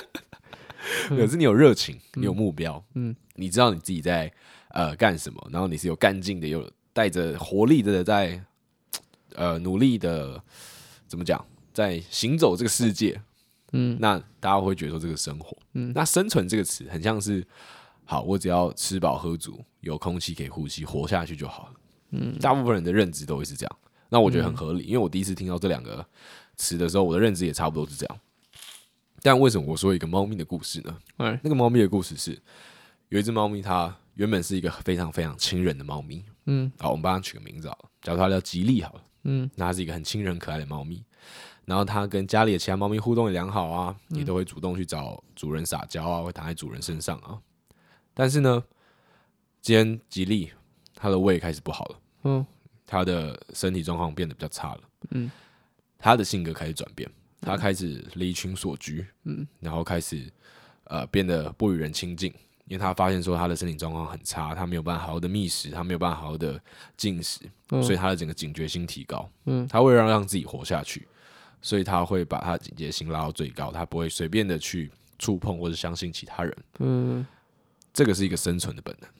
可是你有热情，你有目标，嗯，你知道你自己在呃干什么，然后你是有干劲的，有带着活力的在呃努力的，怎么讲？在行走这个世界，嗯，那大家会觉得说这个生活，嗯，那生存这个词很像是，好，我只要吃饱喝足，有空气可以呼吸，活下去就好了，嗯，大部分人的认知都会是这样，那我觉得很合理，因为我第一次听到这两个词的时候，我的认知也差不多是这样。但为什么我说一个猫咪的故事呢？嗯，那个猫咪的故事是，有一只猫咪，它原本是一个非常非常亲人的猫咪，嗯，好，我们帮它取个名字好了，假如它叫吉利好了，嗯，那它是一个很亲人可爱的猫咪。然后它跟家里的其他猫咪互动也良好啊，也都会主动去找主人撒娇啊，会躺在主人身上啊。但是呢，今天吉利他的胃开始不好了，嗯，他的身体状况变得比较差了，嗯，他的性格开始转变，他开始离群所居，嗯，然后开始呃变得不与人亲近，因为他发现说他的身体状况很差，他没有办法好好的觅食，他没有办法好好的进食，所以他的整个警觉性提高，嗯，它会让让自己活下去。所以他会把他警戒心拉到最高，他不会随便的去触碰或者相信其他人。嗯，这个是一个生存的本能。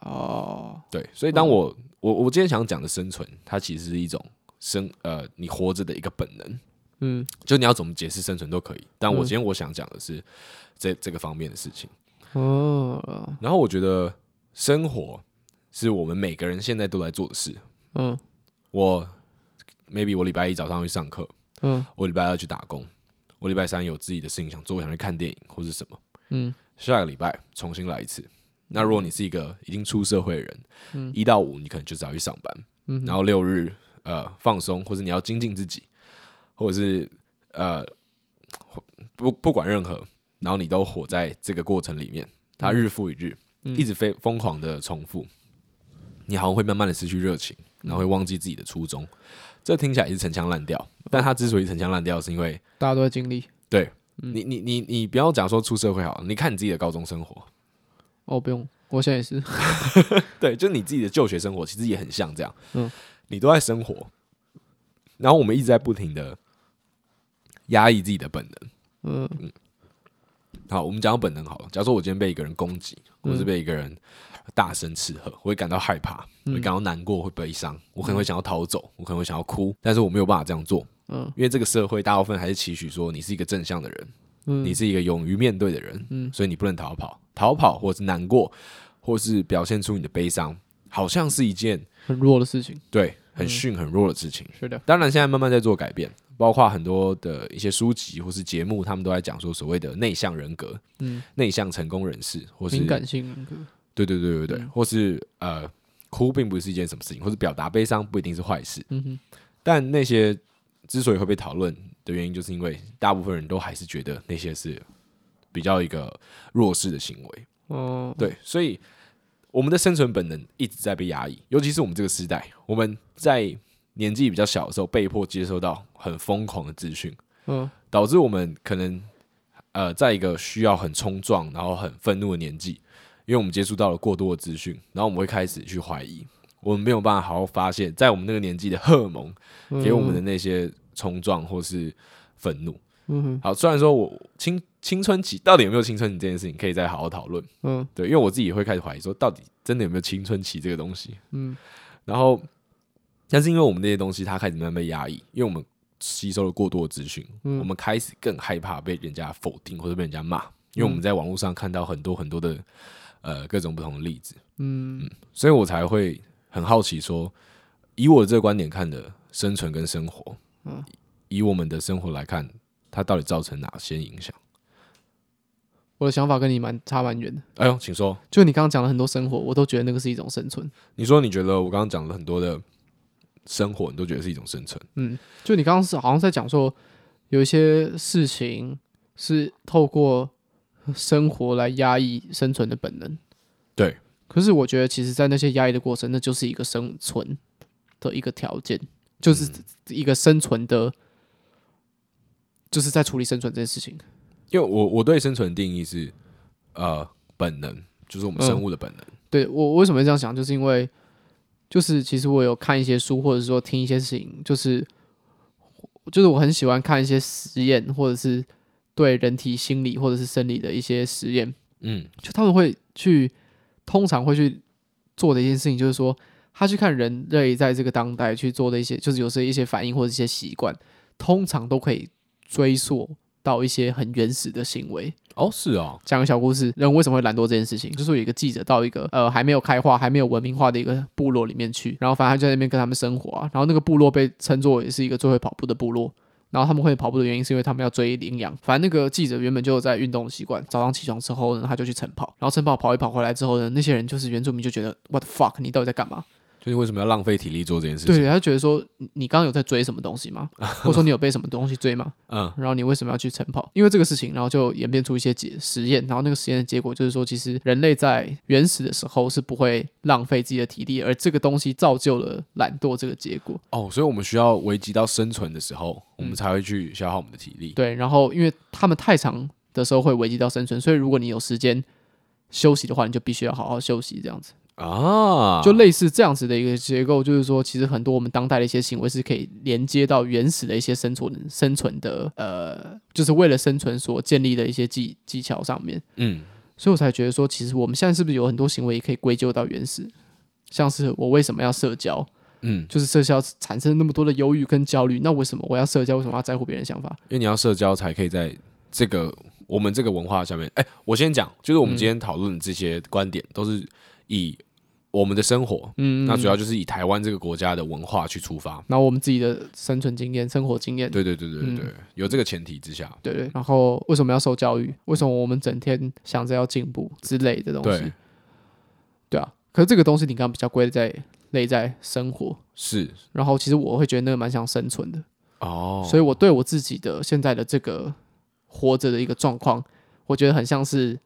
哦，对，所以当我、嗯、我我今天想讲的生存，它其实是一种生呃你活着的一个本能。嗯，就你要怎么解释生存都可以，但我今天我想讲的是这这个方面的事情。哦，然后我觉得生活是我们每个人现在都在做的事。嗯，我 maybe 我礼拜一早上去上课。嗯，我礼拜二去打工，我礼拜三有自己的事情想做，我想去看电影或是什么。嗯，下个礼拜重新来一次。那如果你是一个已经出社会的人，嗯，一到五你可能就只要去上班，嗯，然后六日呃放松，或者你要精进自己，或者是呃不不管任何，然后你都活在这个过程里面，它日复一日，嗯，一直非疯狂的重复，你好像会慢慢的失去热情，然后会忘记自己的初衷。这听起来也是陈腔滥调，但他之所以陈腔滥调，是因为大家都在经历。对，嗯、你，你，你，你不要讲说出社会好了，你看你自己的高中生活。哦，不用，我现在也是。对，就你自己的就学生活，其实也很像这样。嗯，你都在生活，然后我们一直在不停的压抑自己的本能。嗯嗯。好，我们讲到本能好了。假如说我今天被一个人攻击，或者是被一个人。大声斥喝，我会感到害怕，会感到难过，会悲伤，我可能会想要逃走，我可能会想要哭，但是我没有办法这样做，嗯，因为这个社会大部分还是期许说你是一个正向的人，嗯，你是一个勇于面对的人，嗯，所以你不能逃跑，逃跑或是难过，或是表现出你的悲伤，好像是一件很弱的事情，对，很逊很弱的事情，是的。当然，现在慢慢在做改变，包括很多的一些书籍或是节目，他们都在讲说所谓的内向人格，嗯，内向成功人士或是敏感性人格。对对对对对，或是呃，哭并不是一件什么事情，或是表达悲伤不一定是坏事。嗯哼。但那些之所以会被讨论的原因，就是因为大部分人都还是觉得那些是比较一个弱势的行为。哦。对，所以我们的生存本能一直在被压抑，尤其是我们这个时代，我们在年纪比较小的时候，被迫接收到很疯狂的资讯，嗯，导致我们可能呃，在一个需要很冲撞，然后很愤怒的年纪。因为我们接触到了过多的资讯，然后我们会开始去怀疑，我们没有办法好好发现，在我们那个年纪的荷尔蒙给我们的那些冲撞或是愤怒。嗯哼，好，虽然说我青青春期到底有没有青春期这件事情，可以再好好讨论。嗯，对，因为我自己也会开始怀疑，说到底真的有没有青春期这个东西？嗯，然后，但是因为我们那些东西它开始慢慢被压抑，因为我们吸收了过多的资讯，嗯，我们开始更害怕被人家否定或者被人家骂，因为我们在网络上看到很多很多的。呃，各种不同的例子，嗯，嗯，所以我才会很好奇说，以我的这个观点看的生存跟生活，嗯，以我们的生活来看，它到底造成哪些影响？我的想法跟你蛮差蛮远的。哎呦，请说。就你刚刚讲了很多生活，我都觉得那个是一种生存。你说你觉得我刚刚讲了很多的生活，你都觉得是一种生存？嗯，就你刚刚是好像在讲说，有一些事情是透过。生活来压抑生存的本能，对。可是我觉得，其实，在那些压抑的过程，那就是一个生存的一个条件，就是一个生存的，就是在处理生存这件事情。因为我我对生存的定义是，呃，本能，就是我们生物的本能。嗯、对我为什么会这样想，就是因为，就是其实我有看一些书，或者说听一些事情，就是，就是我很喜欢看一些实验，或者是。对人体心理或者是生理的一些实验，嗯，就他们会去，通常会去做的一件事情，就是说，他去看人类在这个当代去做的一些，就是有时候一些反应或者一些习惯，通常都可以追溯到一些很原始的行为。哦，是哦，讲个小故事，人为什么会懒惰这件事情，就是有一个记者到一个呃还没有开化、还没有文明化的一个部落里面去，然后反正他就在那边跟他们生活啊，然后那个部落被称作也是一个最会跑步的部落。然后他们会跑步的原因是因为他们要追羚羊。反正那个记者原本就有在运动的习惯，早上起床之后呢，他就去晨跑。然后晨跑跑一跑回来之后呢，那些人就是原住民就觉得 What the fuck，你到底在干嘛？就是为什么要浪费体力做这件事情？对，他就觉得说，你刚刚有在追什么东西吗？或者说你有被什么东西追吗？嗯，然后你为什么要去晨跑？因为这个事情，然后就演变出一些解实验，然后那个实验的结果就是说，其实人类在原始的时候是不会浪费自己的体力，而这个东西造就了懒惰这个结果。哦，所以我们需要危及到生存的时候，我们才会去消耗我们的体力。对，然后因为他们太长的时候会危及到生存，所以如果你有时间休息的话，你就必须要好好休息，这样子。啊，就类似这样子的一个结构，就是说，其实很多我们当代的一些行为是可以连接到原始的一些生存、生存的，呃，就是为了生存所建立的一些技技巧上面。嗯，所以我才觉得说，其实我们现在是不是有很多行为也可以归咎到原始，像是我为什么要社交？嗯，就是社交产生那么多的忧郁跟焦虑，那为什么我要社交？为什么要在乎别人的想法？因为你要社交才可以在这个我们这个文化下面。哎、欸，我先讲，就是我们今天讨论的这些观点都是。以我们的生活，嗯，那主要就是以台湾这个国家的文化去出发，然后我们自己的生存经验、生活经验，对对对对对，有这个前提之下，对对。然后为什么要受教育？为什么我们整天想着要进步之类的东西？对，对啊。可是这个东西你刚刚比较归在类在生活是，然后其实我会觉得那个蛮像生存的哦，所以我对我自己的现在的这个活着的一个状况，我觉得很像是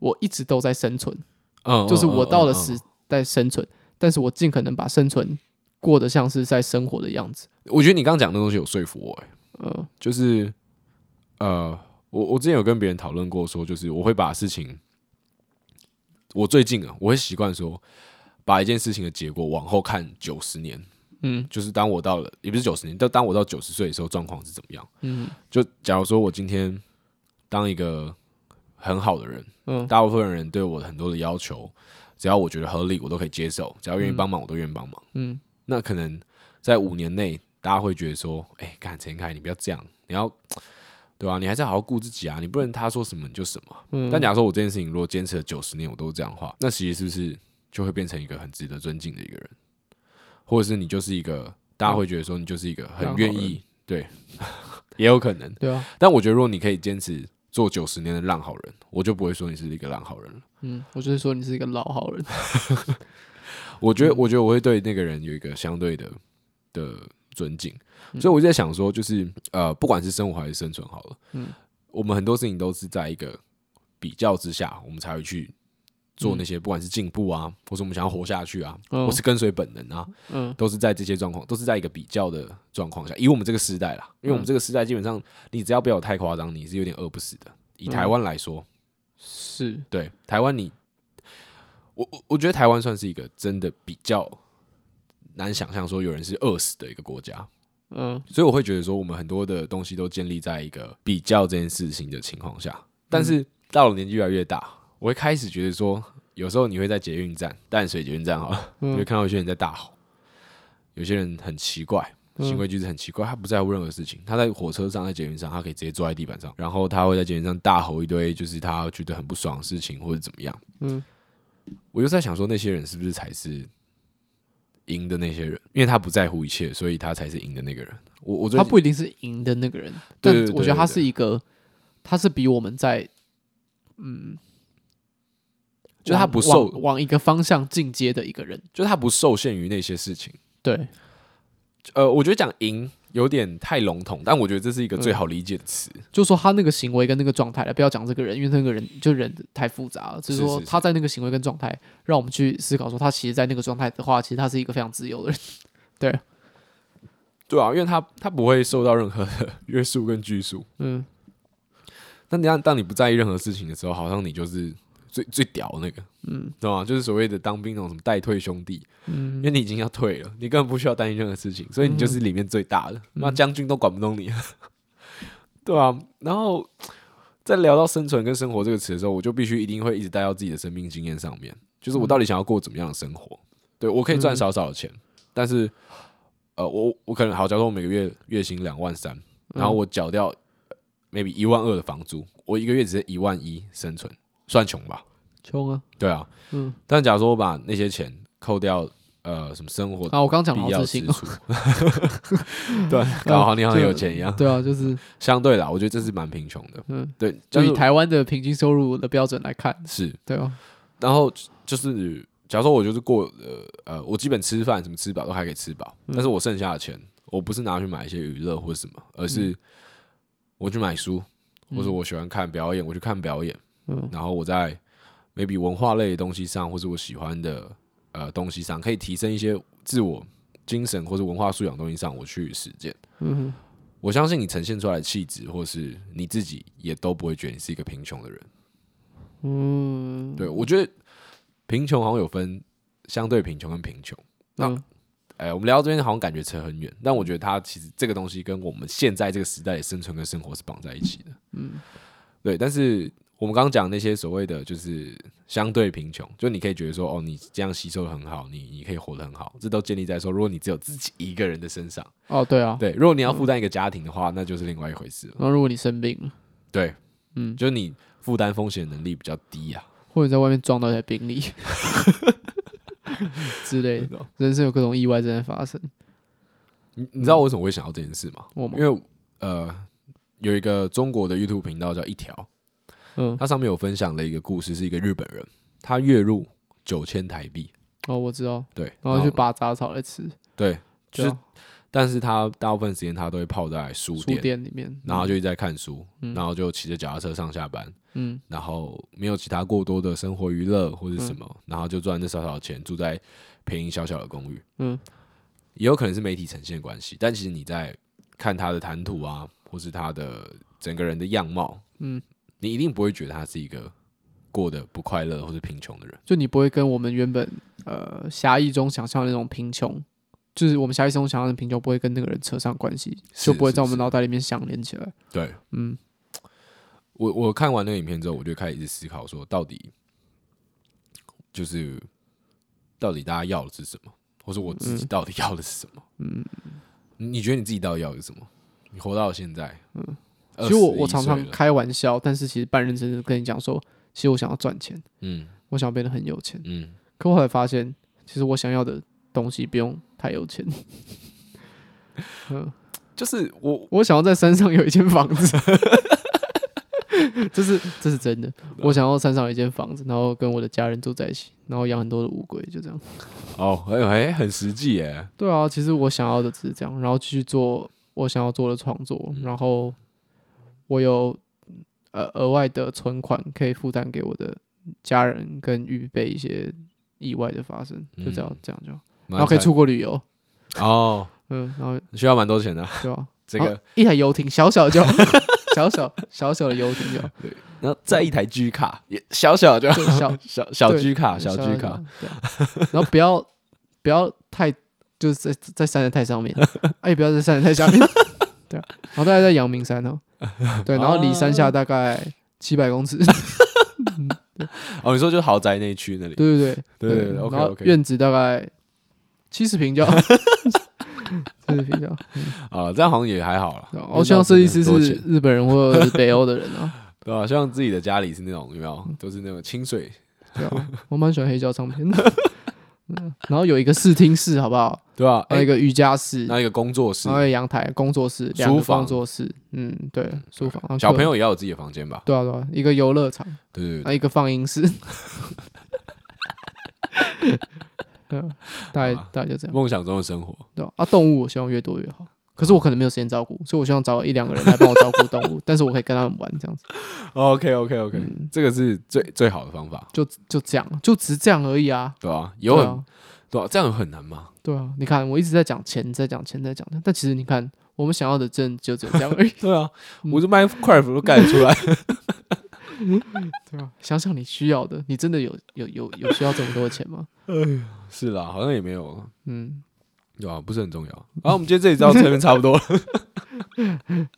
我一直都在生存。嗯，就是我到了时代生存，但是我尽可能把生存过得像是在生活的样子。我觉得你刚刚讲的东西有说服我，欸，嗯，就是呃，我我之前有跟别人讨论过，说就是我会把事情，我最近啊，我会习惯说，把一件事情的结果往后看九十年，嗯，就是当我到了，也不是九十年，但当我到九十岁的时候，状况是怎么样？嗯，就假如说我今天当一个。很好的人，嗯，大部分人对我很多的要求，只要我觉得合理，我都可以接受；只要愿意帮忙，我都愿意帮忙。嗯，那可能在五年内，大家会觉得说：“哎，看陈凯，你不要这样，你要 对啊？你还是好好顾自己啊，你不能他说什么你就什么。”嗯，但假如说我这件事情如果坚持了九十年，我都是这样的话，那其实是不是就会变成一个很值得尊敬的一个人，或者是你就是一个大家会觉得说你就是一个很愿意对，也有可能对啊。但我觉得如果你可以坚持。做九十年的烂好人，我就不会说你是一个烂好人了。嗯，我就会说你是一个老好人。我觉得，我觉得我会对那个人有一个相对的的尊敬，所以我就在想说，就是呃，不管是生活还是生存，好了，嗯，我们很多事情都是在一个比较之下，我们才会去做那些，不管是进步啊，或是我们想要活下去啊，或是跟随本能啊，嗯，都是在这些状况，都是在一个比较的状况下。以我们这个时代啦，因为我们这个时代基本上，你只要不要太夸张，你是有点饿不死的。以台湾来说，是对台湾你。我我我觉得台湾算是一个真的比较难想象说有人是饿死的一个国家，嗯，所以我会觉得说我们很多的东西都建立在一个比较这件事情的情况下。但是到了年纪越来越大，我会开始觉得说，有时候你会在捷运站淡水捷运站好了，你会看到有些人在大吼，有些人很奇怪，行为举止很奇怪，他不在乎任何事情，他在火车上在捷运上，他可以直接坐在地板上，然后他会在捷运上大吼一堆，就是他觉得很不爽的事情或者怎么样，嗯。我就在想说，那些人是不是才是赢的那些人？因为他不在乎一切，所以他才是赢的那个人。我我觉得他不一定是赢的那个人，但我觉得他是一个，他是比我们在嗯，就他不受往，往一个方向进阶的一个人，就他不受限于那些事情。对，呃，我觉得讲赢。有点太笼统，但我觉得这是一个最好理解的词，嗯，就是说他那个行为跟那个状态了，不要讲这个人，因为那个人就人太复杂了。就是说他在那个行为跟状态，让我们去思考说，他其实，在那个状态的话，其实他是一个非常自由的人。对，对啊，因为他他不会受到任何的 约束跟拘束。嗯，那你当，当你不在意任何事情的时候，好像你就是。最最屌的那个，嗯，懂吗？就是所谓的当兵那种什么带退兄弟，嗯，因为你已经要退了，你根本不需要担心任何事情，所以你就是里面最大的，那将军都管不动你，对啊。然后在聊到生存跟生活这个词的时候，我就必须一定会一直带到自己的生命经验上面，就是我到底想要过怎么样的生活？对，我可以赚少少的钱，但是呃，我我可能好，假如说我每个月月薪两万三，然后我缴掉 maybe 一万二的房租，我一个月只是一万一生存。算穷吧，穷啊，对啊，嗯，但假如说我把那些钱扣掉，呃，什么生活啊，我刚讲 好自信，对，搞好你好像有钱一样，对啊，就是。相对啦，我觉得这是蛮贫穷的，嗯，对，就以台湾的平均收入的标准来看，是。对啊，然后就是假如说我就是过呃呃，我基本吃饭什么吃饱都还可以吃饱，但是我剩下的钱，我不是拿去买一些娱乐或者什么，而是我去买书，或者我喜欢看表演，我去看表演。嗯，然后我在 maybe 文化类的东西上，或是我喜欢的呃东西上，可以提升一些自我精神或者文化素养东西上，我去实践。嗯哼，我相信你呈现出来的气质，或是你自己也都不会觉得你是一个贫穷的人。嗯，对，我觉得贫穷好像有分相对贫穷跟贫穷。那哎、嗯，我们聊到这边好像感觉扯很远，但我觉得它其实这个东西跟我们现在这个时代的生存跟生活是绑在一起的。嗯，对，但是。我们刚刚讲那些所谓的就是相对贫穷，就你可以觉得说，哦，你这样吸收的很好，你你可以活得很好，这都建立在说，如果你只有自己一个人的身上。哦，对啊，对，如果你要负担一个家庭的话，嗯、那就是另外一回事了。那如果你生病了，对，嗯，就是你负担风险能力比较低啊，或者在外面撞到一台宾利 之类的，人生有各种意外正在发生。你你知道我为什么会想到这件事吗？嗯、因为呃，有一个中国的 YouTube 频道叫一条。嗯，他上面有分享了一个故事，是一个日本人，他月入九千台币。哦，我知道。对，然后去拔杂草来吃。对，就是，但是他大部分时间他都会泡在书店，书店里面，然后就一直在看书，嗯、然后就骑着脚踏车上下班。嗯，然后没有其他过多的生活娱乐或者什么，嗯、然后就赚这少少钱，住在便宜小小的公寓。嗯，也有可能是媒体呈现关系，但其实你在看他的谈吐啊，或是他的整个人的样貌，嗯。你一定不会觉得他是一个过得不快乐或者贫穷的人，就你不会跟我们原本呃狭义中想象的那种贫穷，就是我们狭义中想象的贫穷，不会跟那个人扯上关系，就不会在我们脑袋里面相连起来。对，嗯，我我看完那个影片之后，我就开始一直思考说，到底就是到底大家要的是什么，或者我自己到底要的是什么？嗯，你觉得你自己到底要的是什么？你活到现在，嗯。其实我我常常开玩笑，但是其实半认真的跟你讲说，其实我想要赚钱，嗯，我想要变得很有钱，嗯，可我后来发现，其实我想要的东西不用太有钱，嗯，就是我 我想要在山上有一间房子，这是这是真的。我想要山上有一间房子，然后跟我的家人住在一起，然后养很多的乌龟，就这样。哦，哎哎，很实际耶。对啊，其实我想要的只是这样，然后继续做我想要做的创作，然后我有呃额外的存款可以负担给我的家人，跟预备一些意外的发生，就这样这样就，然后可以出国旅游。哦，嗯，然后需要蛮多钱的，对吧？这个一台游艇，小小就 小小小小的游艇就，对，然后再一台 G 卡，也小小就小小小 G 卡，小 G 卡，然后不要不要太就是在在山的太上面，哎，不要在山的太下面，对，然后大概在阳明山哦，对，然后离山下大概七百公尺，哦，你说就豪宅那一区那里，对对对对，然后院子大概七十平就。七十平就 啊，这样好像也还好了。我希望设计师是日本人或者是北欧的人啊，对吧？希望自己的家里是那种有没有，都是那种清水。对啊，我蛮喜欢黑胶唱片的。然后有一个视听室，好不好？对吧？还有一个瑜伽室，还有一个工作室，还有阳台、工作室、书房、工作室。嗯，对，书房。小朋友也要有自己的房间吧？对啊，对啊，一个游乐场，对对，还有一个放映室。对，大概大概就这样。梦想中的生活，对啊，动物我希望越多越好。可是我可能没有时间照顾，所以我希望找一两个人来帮我照顾动物。但是我可以跟他们玩这样子。OK OK OK，这个是最最好的方法。就就这样，就只是这样而已啊。对啊，有很对啊，这样很难吗？对啊，你看我一直在讲钱，在讲钱，在讲钱，但其实你看我们想要的真就只有这样而已。对啊，我这 Minecraft 都盖得出来。对啊，想想你需要的，你真的有有有有需要这么多钱吗？哎呀，是啦，好像也没有，嗯，对啊？不是很重要。然后我们今天这里到这边差不多了，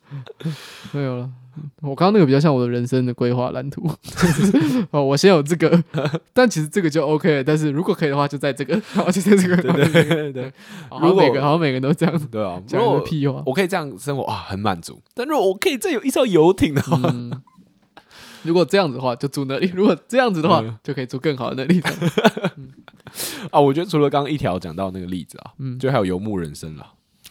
没有了。我刚刚那个比较像我的人生的规划蓝图。哦，我先有这个，但其实这个就 OK 了。但是如果可以的话，就在这个，然后就在这个，对对对对。如果每个好像每个人都这样子，对啊，讲个屁话，我可以这样生活啊，很满足。但如果我可以再有一艘游艇的话。如果这样子的话，就住那里；如果这样子的话，嗯、就可以住更好的那里。嗯、啊，我觉得除了刚刚一条讲到那个例子啊，嗯，就还有游牧人生了。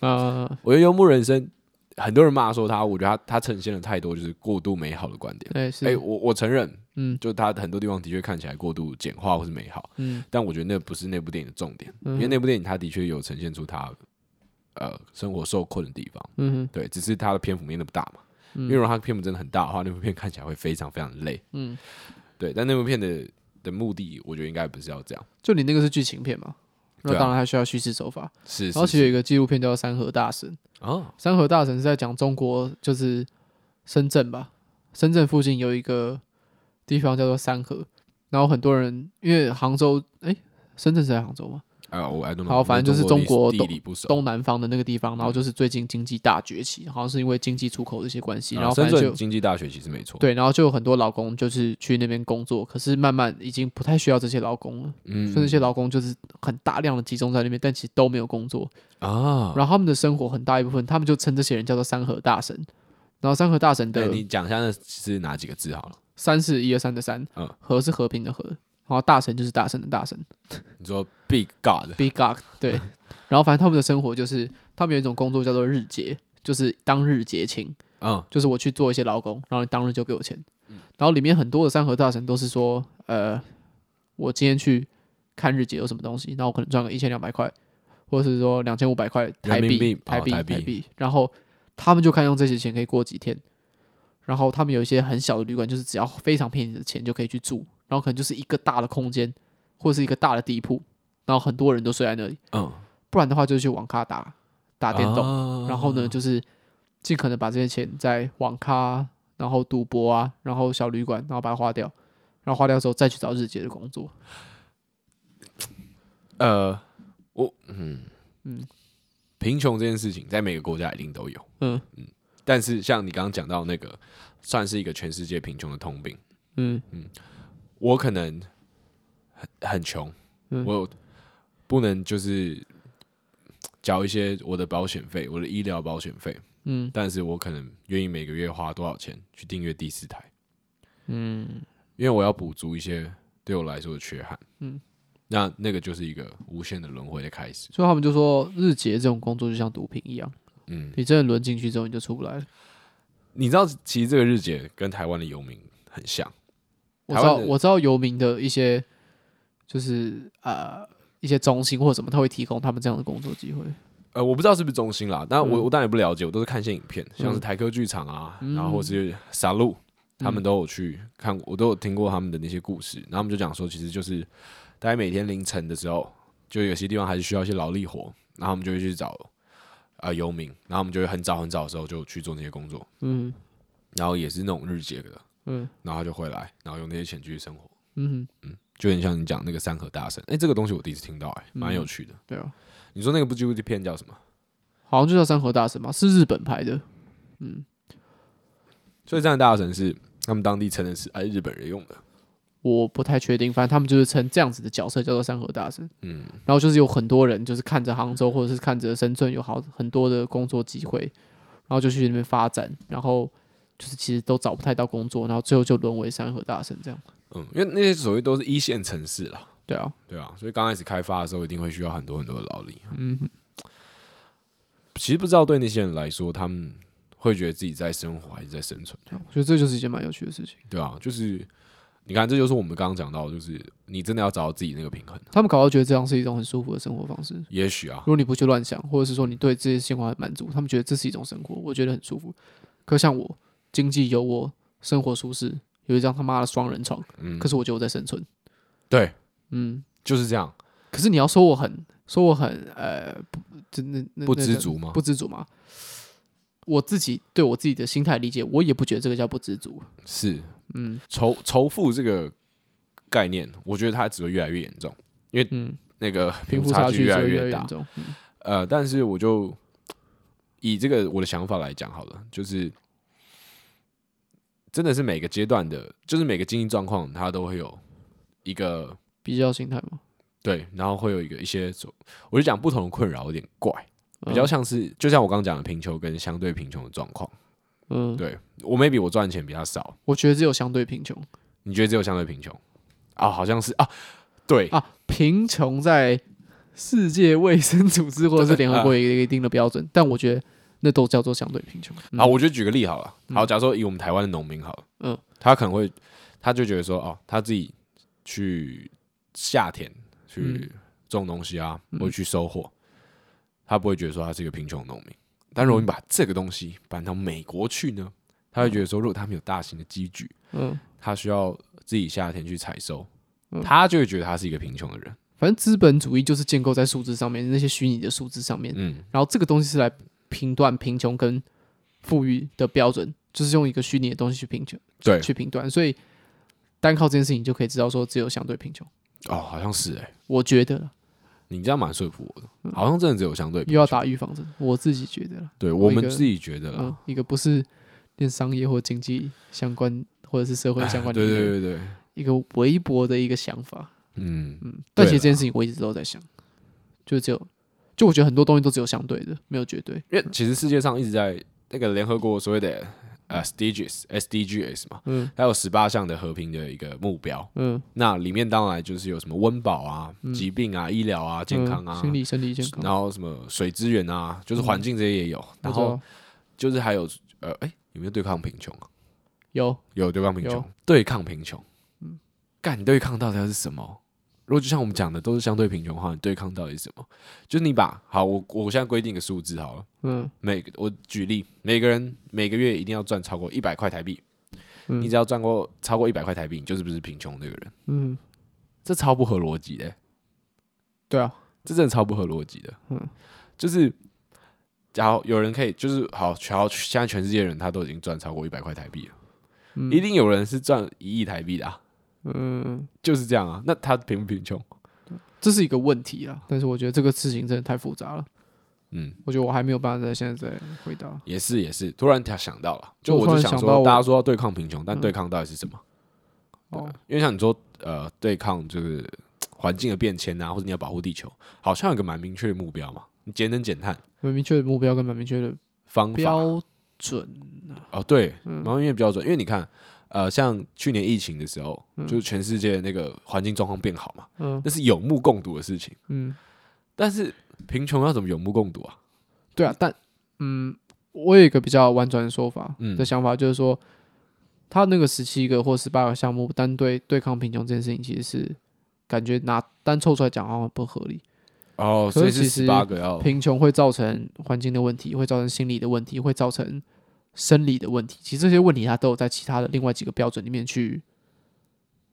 啊、嗯，我觉得游牧人生，很多人骂说他，我觉得他他呈现了太多就是过度美好的观点。哎、我我承认，嗯，就他很多地方的确看起来过度简化或是美好，嗯，但我觉得那不是那部电影的重点，嗯、因为那部电影他的确有呈现出他呃生活受困的地方，嗯哼，对，只是他的篇幅面那么大嘛。因为如果他篇幅真的很大的话，那部片看起来会非常非常的累。嗯，对。但那部片的的目的，我觉得应该不是要这样。就你那个是剧情片嘛？那当然还需要叙事手法。是。然后其实有一个纪录片叫《山河大神》哦，《山河大神》是在讲中国，就是深圳吧。深圳附近有一个地方叫做山河，然后很多人因为杭州，哎，深圳是在杭州吗？啊，我好，反正就是中国东东南方的那个地方，然后就是最近经济大崛起，好像是因为经济出口的一些关系，然后反正就经济大崛起是没错，对，然后就有很多劳工就是去那边工作，可是慢慢已经不太需要这些劳工了，嗯，所以这些劳工就是很大量的集中在那边，但其实都没有工作啊，然后他们的生活很大一部分，他们就称这些人叫做三河大神，然后三河大神的，你讲一下那是哪几个字好了？三是一二三的三，嗯，和是和平的和。然后大神就是大神的大神，你说 Big God，Big God 对，然后反正他们的生活就是，他们有一种工作叫做日结，就是当日结清，嗯，就是我去做一些劳工，然后你当日就给我钱，然后里面很多的山河大神都是说，呃，我今天去看日结有什么东西，然后我可能赚个一千两百块，或者是说两千五百块台币，台币，台币，然后他们就看用这些钱可以过几天，然后他们有一些很小的旅馆，就是只要非常便宜的钱就可以去住。然后可能就是一个大的空间，或者是一个大的地铺，然后很多人都睡在那里。嗯，不然的话就去网咖打打电动，啊、然后呢就是尽可能把这些钱在网咖，然后赌博啊，然后小旅馆，然后把它花掉，然后花掉之后再去找日结的工作。呃，我嗯嗯，贫穷这件事情在每个国家一定都有。嗯嗯，但是像你刚刚讲到那个，算是一个全世界贫穷的通病。嗯嗯。我可能很很穷，嗯、我不能就是缴一些我的保险费，我的医疗保险费，嗯，但是我可能愿意每个月花多少钱去订阅第四台，嗯，因为我要补足一些对我来说的缺憾，嗯，那那个就是一个无限的轮回的开始，所以他们就说日结这种工作就像毒品一样，嗯，你真的轮进去之后你就出不来了。你知道，其实这个日结跟台湾的游民很像。我知道，我知道游民的一些就是呃一些中心或者什么，他会提供他们这样的工作机会。呃，我不知道是不是中心啦，但我、嗯、我当然也不了解，我都是看一些影片，像是台科剧场啊，嗯、然后或是沙鹿，他们都有去看，我都有听过他们的那些故事，然后他们就讲说，其实就是大概每天凌晨的时候，就有些地方还是需要一些劳力活，然后我们就会去找啊游民，然后我们就会很早很早的时候就去做那些工作，嗯，然后也是那种日结的，嗯，然后他就回来，然后用那些钱继续生活，嗯嗯，就很像你讲那个三和大神，哎、欸，这个东西我第一次听到、欸，哎，蛮有趣的，对啊。你说那个部纪录片叫什么？好像就叫《山河大神》吧，是日本拍的。嗯，所以这样的大神是他们当地称的是哎日本人用的，我不太确定。反正他们就是称这样子的角色叫做山河大神。嗯，然后就是有很多人就是看着杭州或者是看着深圳有好很多的工作机会，然后就去那边发展，然后就是其实都找不太到工作，然后最后就沦为山河大神这样。嗯，因为那些所谓都是一线城市啦。对啊，对啊，所以刚开始开发的时候，一定会需要很多很多的劳力。嗯，其实不知道对那些人来说，他们会觉得自己在生活还是在生存。我觉得这就是一件蛮有趣的事情。对啊，就是你看，这就是我们刚刚讲到，就是你真的要找到自己那个平衡。他们搞到觉得这样是一种很舒服的生活方式。也许啊，如果你不去乱想，或者是说你对这些生活很满足，他们觉得这是一种生活，我觉得很舒服。可像我，经济有我，生活舒适，有一张他妈的双人床，嗯，可是我觉得我在生存。对。嗯，就是这样。可是你要说我很说我很呃，不，真的不知足吗？不知足吗？我自己对我自己的心态理解，我也不觉得这个叫不知足。是，嗯，仇仇富这个概念，我觉得它只会越来越严重，因为那个贫富差距越来越大。嗯、呃，但是我就以这个我的想法来讲好了，就是真的是每个阶段的，就是每个经济状况，它都会有一个。比较心态嘛，对，然后会有一个一些，我就讲不同的困扰有点怪，比较像是，就像我刚刚讲的贫穷跟相对贫穷的状况，嗯，对我 maybe 我赚钱比较少，我觉得只有相对贫穷，你觉得只有相对贫穷？啊？好像是啊，对。啊，贫穷在世界卫生组织或者是联合国 有一个一定的标准，但我觉得那都叫做相对贫穷。好，我就举个例好了，好，假如说以我们台湾的农民好了，嗯，他可能会，他就觉得说，哦，他自己去。下田去种东西啊，或者去收获，他不会觉得说他是一个贫穷农民。但如果你把这个东西搬到美国去呢，他会觉得说，如果他们有大型的机具，嗯，他需要自己下田去采收，他就会觉得他是一个贫穷的人。反正资本主义就是建构在数字上面，那些虚拟的数字上面，嗯，然后这个东西是来评断贫穷跟富裕的标准，就是用一个虚拟的东西去评穷，对，去评断。所以单靠这件事情就可以知道说，只有相对贫穷。哦，好像是哎、欸，我觉得你这样蛮说服我的，嗯、好像真的只有相对又要打预防针，我自己觉得对我们自己觉得了、嗯，一个不是跟商业或经济相关或者是社会相关的，对对对对，一个微薄的一个想法，嗯嗯，但其实这件事情我一直都在想，就只有就我觉得很多东西都只有相对的，没有绝对，因为其实世界上一直在那个联合国所谓的。呃，SDGs，SDGs 嘛，嗯，还有十八项的和平的一个目标，嗯，那里面当然就是有什么温饱啊、疾病啊、医疗啊、健康啊、心理、身体健康，然后什么水资源啊，就是环境这些也有，然后就是还有呃，哎，有没有对抗贫穷啊？有，有对抗贫穷，对抗贫穷，嗯，干，你对抗到底是什么？如果就像我们讲的都是相对贫穷的话，你对抗到底是什么？就是你把好，我我现在规定一个数字好了，嗯，每我举例，每个人每个月一定要赚超过一百块台币，嗯，你只要赚过超过一百块台币，你就是不是贫穷那个人，嗯，这超不合逻辑的，对啊，这真的超不合逻辑的，嗯，就是假如有人可以，就是好，全现在全世界人他都已经赚超过一百块台币了，嗯，一定有人是赚一亿台币的啊。嗯，就是这样啊。那他贫不贫穷？这是一个问题啊。但是我觉得这个事情真的太复杂了。嗯，我觉得我还没有办法在现在再回答。也是也是，突然他想到了，就我就想说，大家说要对抗贫穷，但对抗到底是什么？哦，因为像你说，呃，对抗就是环境的变迁啊，或者你要保护地球，好像有个蛮明确的目标嘛。你节能减碳，蛮明确的目标跟蛮明确的方法标准啊哦，对，蛮明确标准，因为你看。呃，像去年疫情的时候，嗯、就是全世界那个环境状况变好嘛，嗯，那是有目共睹的事情，嗯，但是贫穷要怎么有目共睹啊？对啊，但嗯，我有一个比较婉转的说法嗯。的想法，就是说，他那个十七个或十八个项目单对对抗贫穷这件事情，其实是感觉拿单凑出来讲好像不合理。哦，所以是十八个要贫穷会造成环境的问题，会造成心理的问题，会造成生理的问题。其实这些问题他都有在其他的另外几个标准里面去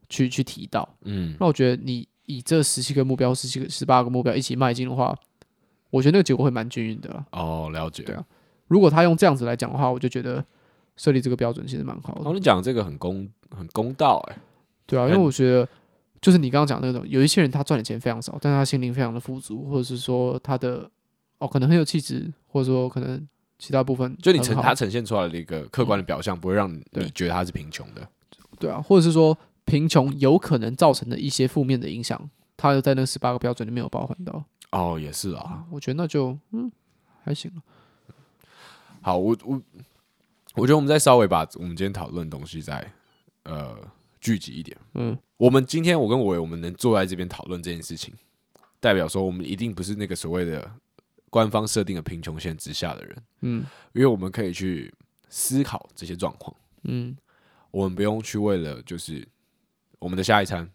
去去提到。嗯，那我觉得你以这十七个目标、十七个、十八个目标一起迈进的话，我觉得那个结果会蛮均匀的。哦，了解。对啊，如果他用这样子来讲的话，我就觉得设立这个标准其实蛮好的。哦，你讲这个很公很公道哎。对啊，因为我觉得。就是你刚刚讲的那种，有一些人他赚的钱非常少，但是他心灵非常的富足，或者是说他的哦可能很有气质，或者说可能其他部分，就你呈他呈现出来的一个客观的表象，嗯、不会让你觉得他是贫穷的，对啊，或者是说贫穷有可能造成的一些负面的影响，他又在那十八个标准里面有包含到。哦，也是啊，我觉得那就嗯还行。好，我我我觉得我们再稍微把我们今天讨论的东西再呃。聚集一点，嗯，我们今天我跟伟，我们能坐在这边讨论这件事情，代表说我们一定不是那个所谓的官方设定的贫穷线之下的人，嗯，因为我们可以去思考这些状况，嗯，我们不用去为了就是我们的下一餐，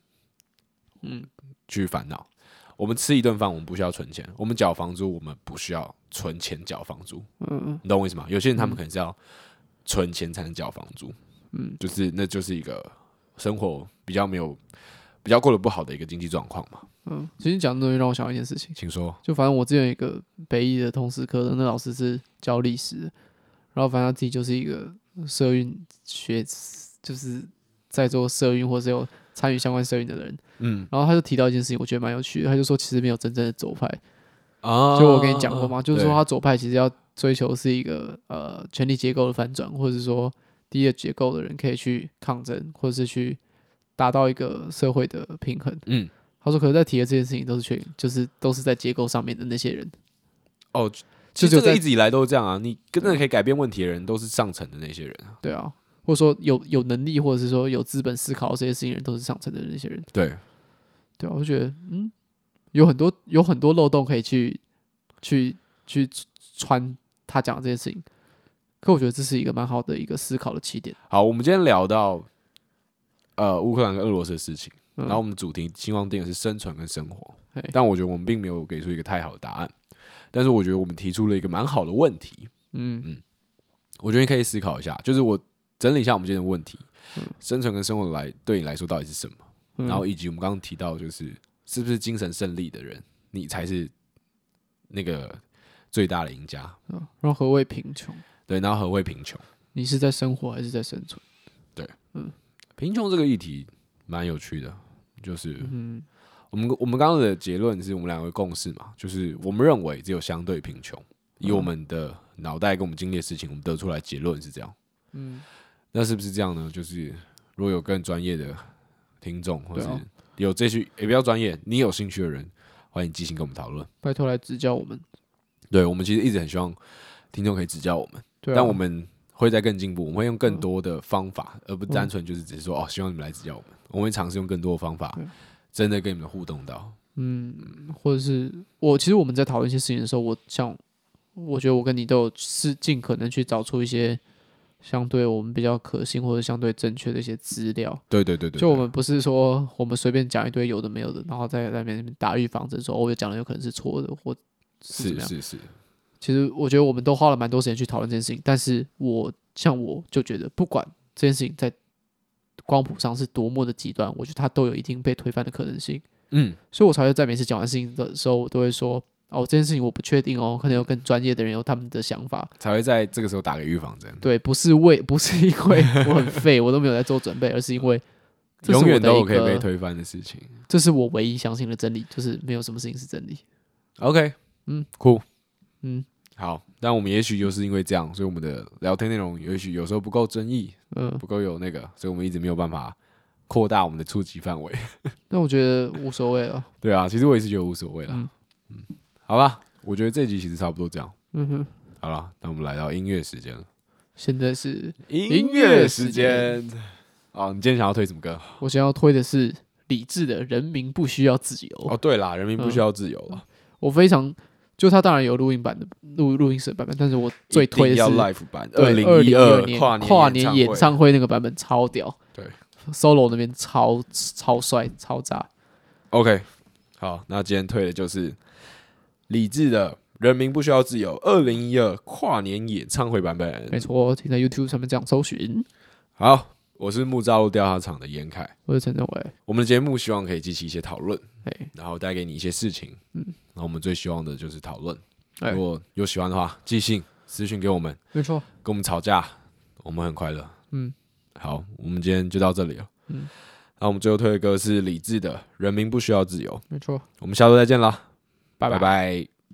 嗯，去烦恼，我们吃一顿饭，我们不需要存钱，我们缴房租，我们不需要存钱缴房租，嗯嗯，你懂我意思吗？有些人他们可能是要存钱才能缴房租，嗯，就是那就是一个。生活比较没有，比较过得不好的一个经济状况嘛。嗯，其实讲的东西让我想到一件事情，请说。就反正我之前有一个北艺的通识课的，那老师是教历史，然后反正他自己就是一个社运学，就是在做社运或者有参与相关社运的人。嗯，然后他就提到一件事情，我觉得蛮有趣的。他就说，其实没有真正的左派啊。就我跟你讲过嘛，就是说他左派其实要追求是一个呃权力结构的反转，或者是说。低的结构的人可以去抗争，或者是去达到一个社会的平衡。嗯，他说，可是在提的这件事情都是全，就是都是在结构上面的那些人。哦，其实这个一直以来都是这样啊。你真的可以改变问题的人，都是上层的那些人啊。对啊，或者说有有能力，或者是说有资本思考这些事情的人，都是上层的那些人。对，对啊，我就觉得嗯，有很多有很多漏洞可以去去去穿他讲的这些事情。可我觉得这是一个蛮好的一个思考的起点。好，我们今天聊到呃乌克兰跟俄罗斯的事情，嗯、然后我们主题希望定的是生存跟生活，但我觉得我们并没有给出一个太好的答案。但是我觉得我们提出了一个蛮好的问题。嗯嗯，我觉得你可以思考一下，就是我整理一下我们今天的问题：嗯、生存跟生活来对你来说到底是什么？嗯、然后以及我们刚刚提到，就是是不是精神胜利的人，你才是那个最大的赢家？嗯，然后何谓贫穷？对，然后何谓贫穷？你是在生活还是在生存？对，嗯，贫穷这个议题蛮有趣的，就是，嗯，我们我们刚刚的结论是我们两个共识嘛，就是我们认为只有相对贫穷，以我们的脑袋跟我们经历的事情，我们得出来结论是这样。嗯，那是不是这样呢？就是如果有更专业的听众，或者是有这些也比较专业，你有兴趣的人，欢迎寄信跟我们讨论，拜托来指教我们。对，我们其实一直很希望听众可以指教我们。啊、但我们会再更进步，我们会用更多的方法，嗯、而不单纯就是只是说哦，希望你们来指教我们。我们会尝试用更多的方法，真的跟你们互动到。嗯，或者是我其实我们在讨论一些事情的时候，我想，我觉得我跟你都有是尽可能去找出一些相对我们比较可信或者相对正确的一些资料。对对对对，就我们不是说我们随便讲一堆有的没有的，然后在在那边打预防针，说哦，我讲的有可能是错的，或是是是是。其实我觉得我们都花了蛮多时间去讨论这件事情，但是我像我就觉得，不管这件事情在光谱上是多么的极端，我觉得它都有一定被推翻的可能性。嗯，所以我才会在每次讲完事情的时候，我都会说：“哦，这件事情我不确定哦，可能有更专业的人有他们的想法。”才会在这个时候打个预防针。对，不是为不是因为我很废，我都没有在做准备，而是因为永远都有可以被推翻的事情。这是我唯一相信的真理，就是没有什么事情是真理。OK，嗯，酷。嗯，好，但我们也许就是因为这样，所以我们的聊天内容也许有时候不够争议，嗯，不够有那个，所以我们一直没有办法扩大我们的触及范围。那我觉得无所谓了。对啊，其实我也是觉得无所谓了。嗯，嗯，好吧，我觉得这集其实差不多这样。嗯哼，好了，那我们来到音乐时间了。现在是音乐时间。哦，你今天想要推什么歌？我想要推的是李志的《人民不需要自由》。哦，对啦，人民不需要自由了。我非常。就他当然有录音版的录录音室的版本，但是我最推的是 live 版，二零一二年跨跨年演唱会那个版本超屌，对，solo 那边超超帅超炸。OK，好，那今天推的就是李志的《人民不需要自由》二零一二跨年演唱会版本。没错，请在 YouTube 上面这样搜寻。好。我是木栅路调查场的严凯，我是陈正伟。我们的节目希望可以激起一些讨论，嘿然后带给你一些事情。嗯，然后我们最希望的就是讨论。嘿如果有喜欢的话，寄信私讯给我们。没错，跟我们吵架，我们很快乐。嗯，好，我们今天就到这里了。嗯，那我们最后推的歌是李志的《人民不需要自由》。没错，我们下周再见了，拜拜。拜拜。